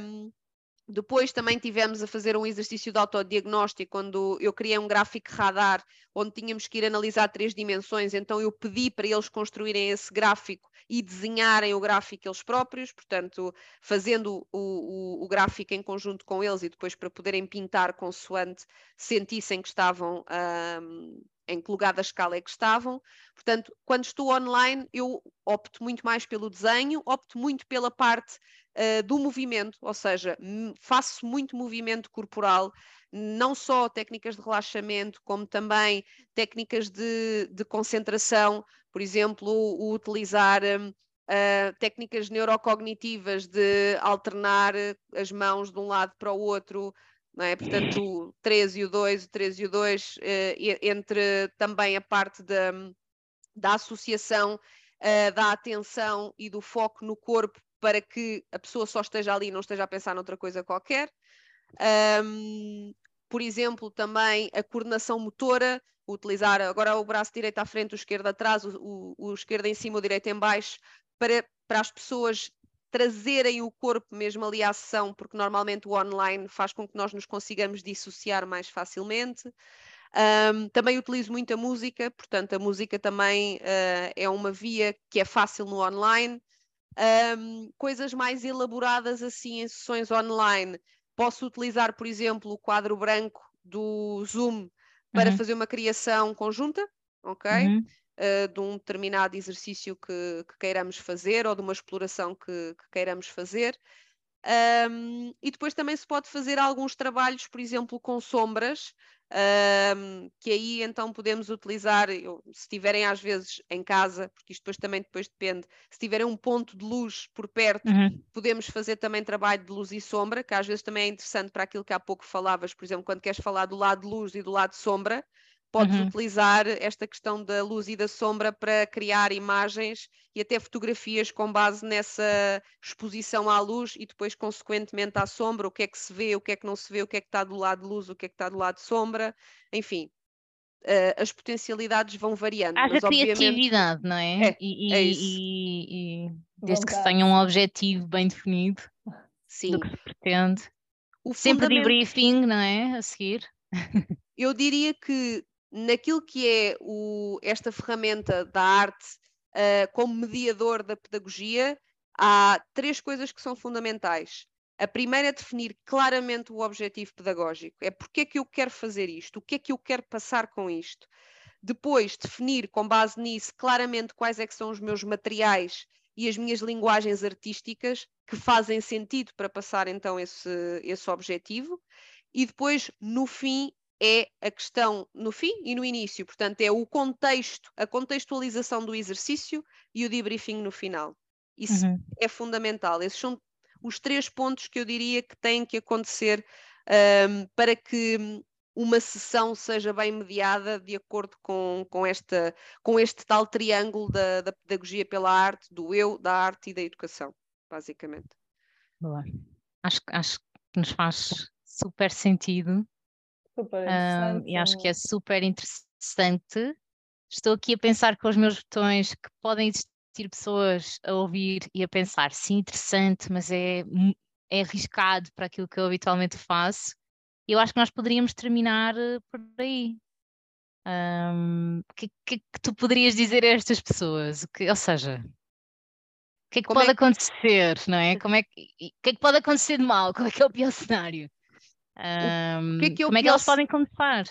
Um, depois também tivemos a fazer um exercício de autodiagnóstico, quando eu criei um gráfico radar, onde tínhamos que ir analisar três dimensões, então eu pedi para eles construírem esse gráfico e desenharem o gráfico eles próprios, portanto, fazendo o, o, o gráfico em conjunto com eles e depois para poderem pintar consoante sentissem que estavam um, em que lugar da escala é que estavam. Portanto, quando estou online, eu opto muito mais pelo desenho, opto muito pela parte uh, do movimento, ou seja, faço muito movimento corporal, não só técnicas de relaxamento, como também técnicas de, de concentração, por exemplo, o, utilizar. Uh, técnicas neurocognitivas de alternar as mãos de um lado para o outro, não é? Portanto, o 13 e o 2, o 13 e o 2, eh, entre também a parte da, da associação eh, da atenção e do foco no corpo para que a pessoa só esteja ali e não esteja a pensar noutra coisa qualquer. Um, por exemplo, também a coordenação motora, utilizar agora o braço direito à frente, o esquerdo atrás, o, o, o esquerdo em cima, o direito em baixo, para, para as pessoas trazerem o corpo mesmo ali à sessão, porque normalmente o online faz com que nós nos consigamos dissociar mais facilmente. Um, também utilizo muita música, portanto, a música também uh, é uma via que é fácil no online. Um, coisas mais elaboradas assim em sessões online, posso utilizar, por exemplo, o quadro branco do Zoom para uhum. fazer uma criação conjunta, ok? Uhum uh, de um determinado exercício que, que, queiramos fazer ou de uma exploração que, que queiramos fazer. Um, e depois também se pode fazer alguns trabalhos, por exemplo, com sombras, um, que aí então podemos utilizar, se tiverem às vezes em casa, porque isto depois também depois depende, se tiverem um ponto de luz por perto, uhum. podemos fazer também trabalho de luz e sombra, que às vezes também é interessante para aquilo que há pouco falavas, por exemplo, quando queres falar do lado de luz e do lado de sombra, podes uhum. utilizar esta questão da luz e da sombra para criar imagens e até fotografias com base nessa exposição à luz e depois, consequentemente, à sombra, o que é que se vê, o que é que não se vê, o que é que está do lado de luz, o que é que está do lado de sombra, enfim. Uh, as potencialidades vão variando. Haja mas, criatividade, não é? É, e, é isso. E, e, desde que se tenha um objetivo bem definido Sim. do que se pretende. O Sempre fundamento... de briefing, não é? A seguir. Eu diria que naquilo que é o, esta ferramenta da arte uh, como mediador da pedagogia, há três coisas que são fundamentais. A primeira é definir claramente o objetivo pedagógico. É porque é que eu quero fazer isto? O que é que eu quero passar com isto? Depois, definir com base nisso claramente quais é que são os meus materiais e as minhas linguagens artísticas que fazem sentido para passar então esse, esse objetivo. E depois, no fim, é a questão no fim e no início, portanto, é o contexto, a contextualização do exercício e o debriefing no final. Isso uhum. é fundamental. Esses são os três pontos que eu diria que têm que acontecer um, para que uma sessão seja bem mediada de acordo com, com, esta, com este tal triângulo da, da pedagogia pela arte, do eu, da arte e da educação, basicamente. Boa. Acho, acho que nos faz super sentido. Um, e acho que é super interessante. Estou aqui a pensar com os meus botões que podem existir pessoas a ouvir e a pensar, sim, interessante, mas é, é arriscado para aquilo que eu habitualmente faço eu acho que nós poderíamos terminar eh, por aí. O um, que, que, que, tu poderias dizer a estas pessoas? Que, ou seja, o que é que como pode é que... acontecer, não é? Como é que, o que é que pode acontecer de mal? Qual é que é o pior cenário? Um, que é que é como é que elas podem começar?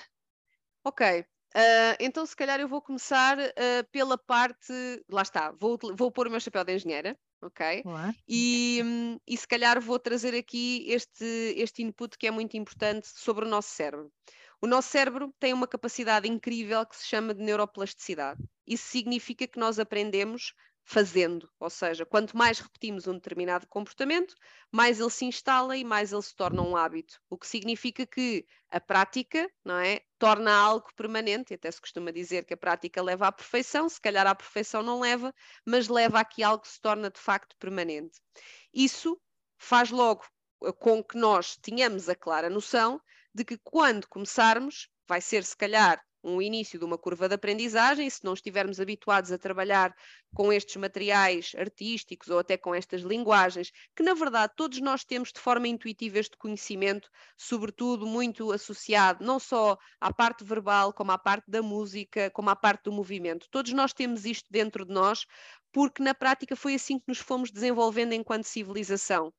Ok, Uh, então, se calhar, eu vou começar uh, pela parte. Lá está, vou, vou pôr o meu chapéu de engenheira ok? E, hum, e se calhar vou trazer aqui este, este input que é muito importante sobre o nosso cérebro. O nosso cérebro tem uma capacidade incrível que se chama de neuroplasticidade. Isso significa que nós aprendemos fazendo, ou seja, quanto mais repetimos um determinado comportamento, mais ele se instala e mais ele se torna um hábito, o que significa que a prática, não é, torna algo permanente, e até se costuma dizer que a prática leva à perfeição, se calhar à perfeição não leva, mas leva a que algo se torna de facto permanente. Isso faz logo eh, com que nós tenhamos a clara noção de que quando começarmos, vai ser se calhar um início de uma curva de aprendizagem, se não estivermos habituados a trabalhar com estes materiais artísticos ou até com estas linguagens, que na verdade todos nós temos de forma intuitiva este conhecimento, sobretudo muito associado não só à parte verbal, como à parte da música, como à parte do movimento. Todos nós temos isto dentro de nós, porque na prática foi assim que nos fomos desenvolvendo enquanto civilização.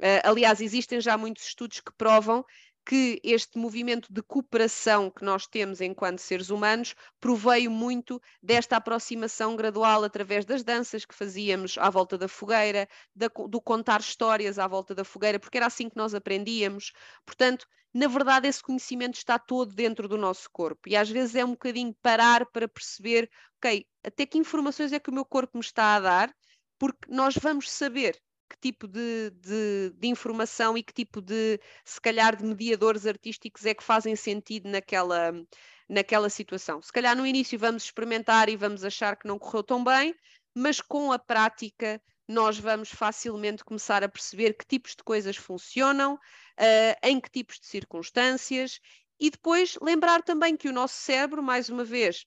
Uh, aliás, existem já muitos estudos que provam que este movimento de cooperação que nós temos enquanto seres humanos proveio muito desta aproximação gradual através das danças que fazíamos à volta da fogueira, da, do contar histórias à volta da fogueira, porque era assim que nós aprendíamos. Portanto, na verdade, esse conhecimento está todo dentro do nosso corpo e às vezes é um bocadinho parar para perceber, ok, até que informações é que o meu corpo me está a dar, porque nós vamos saber que tipo de, de, de, informação e que tipo de, se calhar, de mediadores artísticos é que fazem sentido naquela, naquela situação. Se calhar no início vamos experimentar e vamos achar que não correu tão bem, mas com a prática nós vamos facilmente começar a perceber que tipos de coisas funcionam, uh, em que tipos de circunstâncias, e depois lembrar também que o nosso cérebro, mais uma vez,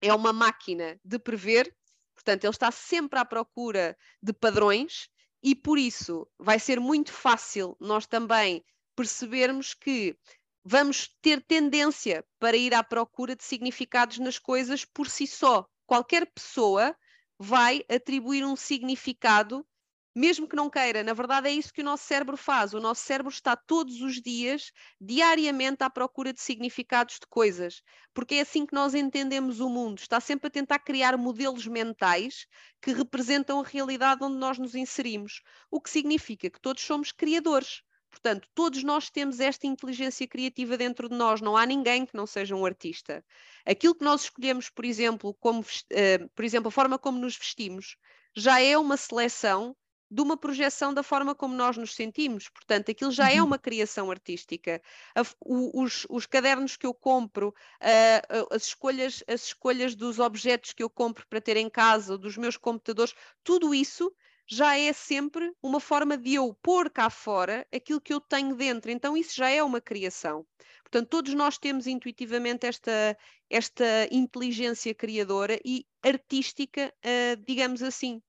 é uma máquina de prever, portanto, ele está sempre à procura de padrões e por isso vai ser muito fácil nós também percebermos que vamos ter tendência para ir à procura de significados nas coisas por si só. Qualquer pessoa vai atribuir um significado mesmo que não queira, na verdade é isso que o nosso cérebro faz. O nosso cérebro está todos os dias, diariamente, à procura de significados de coisas, porque é assim que nós entendemos o mundo. Está sempre a tentar criar modelos mentais que representam a realidade onde nós nos inserimos, o que significa que todos somos criadores. Portanto, todos nós temos esta inteligência criativa dentro de nós, não há ninguém que não seja um artista. Aquilo que nós escolhemos, por exemplo, como, uh, por exemplo, a forma como nos vestimos, já é uma seleção de uma projeção da forma como nós nos sentimos. Portanto, aquilo já é uhum. uma criação artística. A, o, os, os, cadernos que eu compro, uh, as, escolhas, as escolhas dos objetos que eu compro para ter em casa, dos meus computadores, tudo isso já é sempre uma forma de eu pôr cá fora aquilo que eu tenho dentro. Então, isso já é uma criação. Portanto, todos nós temos intuitivamente esta, esta inteligência criadora e artística, uh, digamos assim.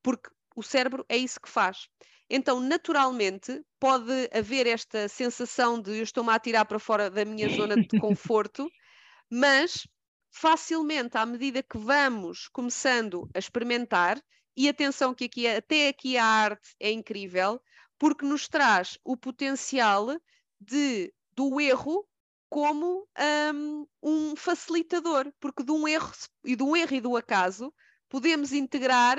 Porque o cérebro é isso que faz. Então, naturalmente, pode haver esta sensação de eu estou-me a atirar para fora da minha zona de conforto, mas facilmente, à medida que vamos começando a experimentar, e atenção que aqui, até aqui a arte é incrível, porque nos traz o potencial de, do erro como um, um facilitador, porque de um erro e do erro e do acaso podemos integrar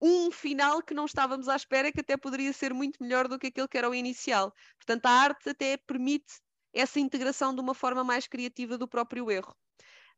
um final que não estávamos à espera, que até poderia ser muito melhor do que aquele que era o inicial. Portanto, a arte até permite essa integração de uma forma mais criativa do próprio erro.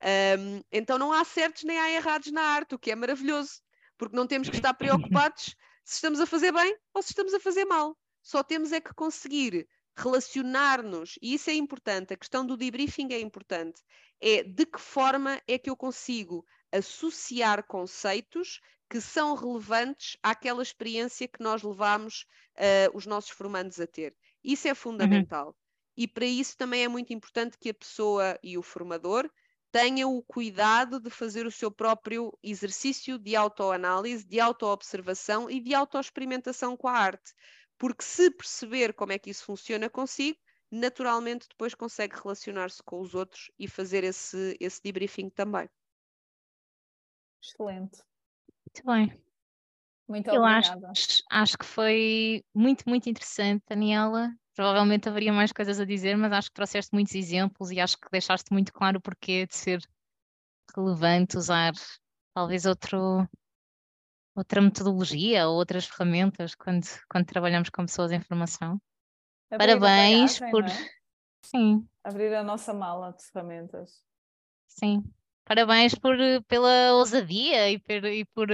Um, então, não há certos nem há errados na arte, o que é maravilhoso, porque não temos que estar preocupados se estamos a fazer bem ou se estamos a fazer mal. Só temos é que conseguir relacionar-nos, e isso é importante, a questão do debriefing é importante, é de que forma é que eu consigo associar conceitos que são relevantes àquela experiência que nós levamos uh, os nossos formandos a ter. Isso é uhum. fundamental. Uhum. E para isso também é muito importante que a pessoa e o formador tenham o cuidado de fazer o seu próprio exercício de autoanálise, de autoobservação e de autoexperimentação com a arte. Porque se perceber como é que isso funciona consigo, naturalmente depois consegue relacionar-se com os outros e fazer esse, esse debriefing também. Excelente. Muito bem. Muito Eu obrigada. Acho, acho que foi muito, muito interessante, Daniela. Provavelmente haveria mais coisas a dizer, mas acho que trouxeste muitos exemplos e acho que deixaste muito claro o porquê de ser relevante usar talvez outro, outra metodologia ou outras ferramentas quando, quando trabalhamos com pessoas em formação. Abrir Parabéns bagagem, por. É? Sim. Abrir a nossa mala de ferramentas. Sim. Parabéns por, pela ousadia e por, e por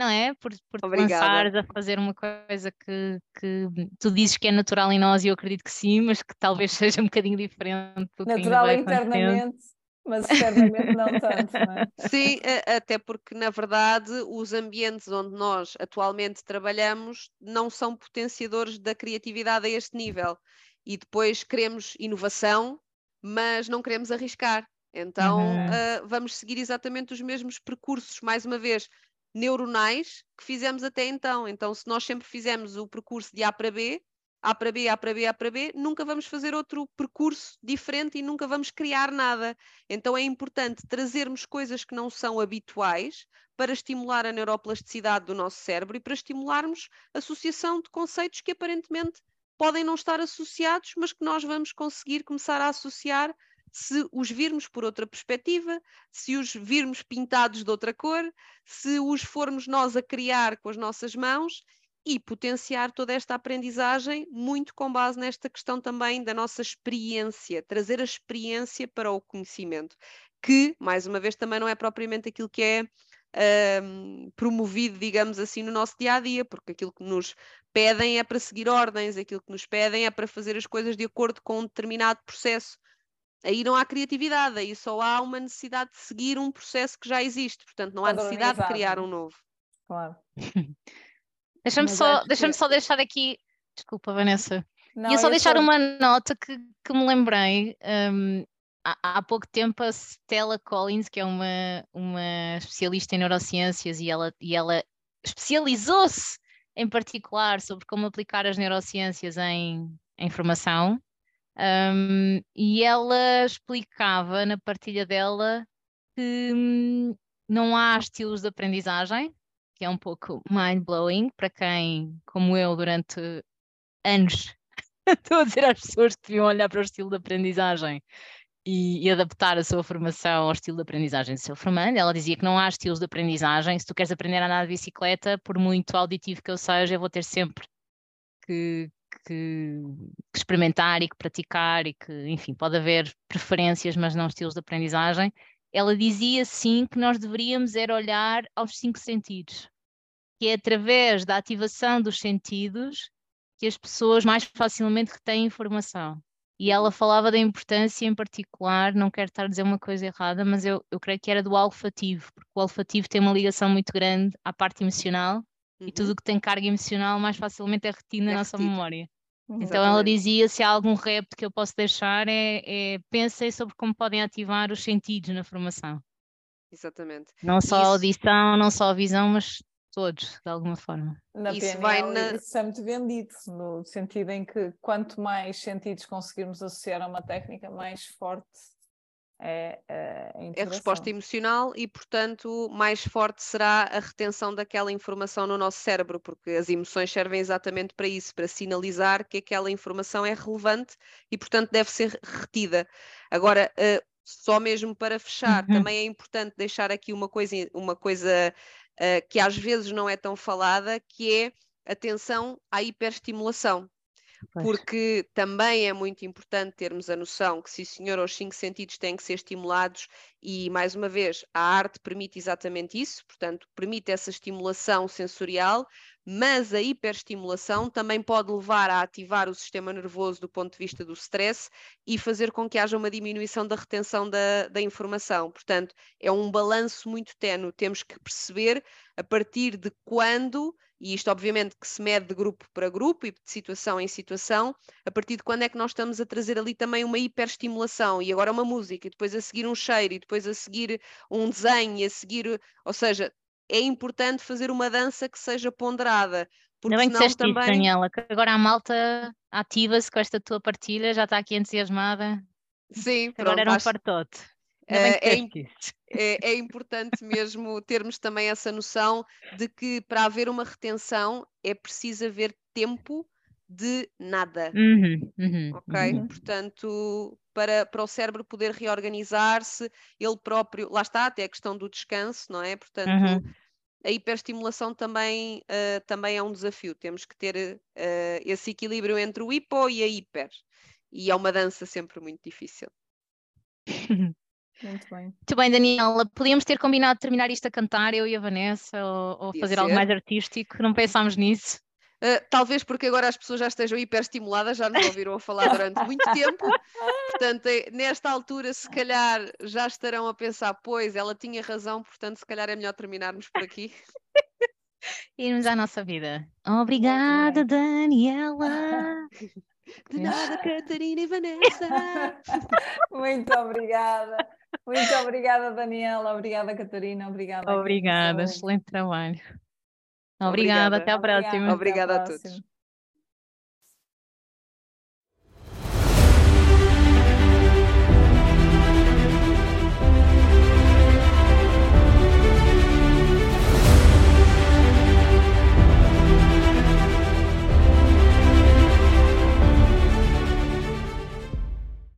não é? Por, por lançares a fazer uma coisa que, que tu dizes que é natural em nós e eu acredito que sim, mas que talvez seja um bocadinho diferente. natural internamente, mas externamente não tanto, não é? Sim, até porque na verdade os ambientes onde nós atualmente trabalhamos não são potenciadores da criatividade a este nível. E depois queremos inovação, mas não queremos arriscar. Então uhum. uh, vamos seguir exatamente os mesmos percursos, mais uma vez, neuronais que fizemos até então. Então, se nós sempre fizemos o percurso de A para B, A para B, A para B, A para B, nunca vamos fazer outro percurso diferente e nunca vamos criar nada. Então, é importante trazermos coisas que não são habituais para estimular a neuroplasticidade do nosso cérebro e para estimularmos a associação de conceitos que aparentemente podem não estar associados, mas que nós vamos conseguir começar a associar se os virmos por outra perspectiva, se os virmos pintados de outra cor, se os formos nós a criar com as nossas mãos e potenciar toda esta aprendizagem, muito com base nesta questão também da nossa experiência, trazer a experiência para o conhecimento, que, mais uma vez, também não é propriamente aquilo que é um, promovido, digamos assim, no nosso dia a dia, porque aquilo que nos pedem é para seguir ordens, aquilo que nos pedem é para fazer as coisas de acordo com um determinado processo aí não há criatividade, aí só há uma necessidade de seguir um processo que já existe, portanto não há necessidade de criar um novo. Claro. deixa-me só, deixa que... só deixar aqui, desculpa Vanessa, não, ia só deixar só... uma nota que, que me lembrei. Um, há, há, pouco tempo a Stella Collins, que é uma, uma especialista em neurociências e ela, e ela especializou-se em particular sobre como aplicar as neurociências em, em formação um, e ela explicava na partilha dela que hum, não há estilos de aprendizagem, que é um pouco mind-blowing para quem, como eu, durante anos, estou a dizer às pessoas que deviam olhar para o estilo de aprendizagem e, e, adaptar a sua formação ao estilo de aprendizagem do seu formando. Ela dizia que não há estilos de aprendizagem. Se tu queres aprender a andar de bicicleta, por muito auditivo que eu seja, eu vou ter sempre que, que, que, experimentar e que praticar e que, enfim, pode haver preferências, mas não estilos de aprendizagem. Ela dizia sim que nós deveríamos era olhar aos cinco sentidos, que é através da ativação dos sentidos que as pessoas mais facilmente retêm informação. E ela falava da importância em particular, não quero estar a dizer uma coisa errada, mas eu, eu creio que era do olfativo, porque o olfativo tem uma ligação muito grande à parte emocional Uhum. E tudo o que tem carga emocional mais facilmente é retido na é nossa retido. memória. Exatamente. Então ela dizia: se há algum repto que eu posso deixar, é, é pensem sobre como podem ativar os sentidos na formação. Exatamente. Não só isso... a audição, não só a visão, mas todos, de alguma forma. Na isso, PNL, vai na... isso é muito vendido, no sentido em que quanto mais sentidos conseguirmos associar a uma técnica, mais forte é, é, é resposta emocional e, portanto, mais forte será a retenção daquela informação no nosso cérebro, porque as emoções servem exatamente para isso, para sinalizar que aquela informação é relevante e, portanto, deve ser retida. Agora, uh, só mesmo para fechar, uhum. também é importante deixar aqui uma coisa, uma coisa uh, que às vezes não é tão falada, que é atenção à hiperestimulação. Porque também é muito importante termos a noção que, se senhor, os cinco sentidos têm que ser estimulados E, mais uma vez, a arte permite exatamente isso, portanto, permite essa estimulação sensorial, mas a hiperestimulação também pode levar a ativar o sistema nervoso do ponto de vista do stress e fazer com que haja uma diminuição da retenção da, da informação. Portanto, é um balanço muito tenue. Temos que perceber a partir de quando e isto obviamente que se mede de grupo para grupo e de situação em situação, a partir de quando é que nós estamos a trazer ali também uma hiperestimulação e agora uma música e depois a seguir um cheiro e depois a seguir um desenho e a seguir, ou seja, é importante fazer uma dança que seja ponderada. Porque Ainda bem que disseste também... isso, Daniela, que agora a malta ativa-se com esta tua partilha, já está aqui entusiasmada. Sim, agora pronto, era um acho... fartote. É, é, é, é, importante mesmo termos também essa noção de que para haver uma retenção é preciso haver tempo de nada. Uhum, uhum, ok? Uhum. Portanto, para, para o cérebro poder reorganizar-se, ele próprio, lá está, até a questão do descanso, não é? Portanto, uhum. a hiperestimulação também, uh, também é um desafio. Temos que ter uh, esse equilíbrio entre o hipo e a hiper. E é uma dança sempre muito difícil. Muito bem. Muito bem, Daniela. Podíamos ter combinado terminar isto a cantar, eu e a Vanessa, ou, ou fazer ser. algo mais artístico. Não pensámos nisso. Uh, talvez porque agora as pessoas já estejam hiperestimuladas, já nos ouviram a falar durante muito tempo. Portanto, é, nesta altura, se calhar já estarão a pensar, pois ela tinha razão, portanto, se calhar é melhor terminarmos por aqui. Irmos à nossa vida. Obrigada, Daniela. De nada, Catarina e Vanessa. Muito obrigada. Muito obrigada, Daniela. Obrigada, Catarina. Obrigada. Obrigada, excelente trabalho. Obrigada, até a próxima. Obrigada, a todos.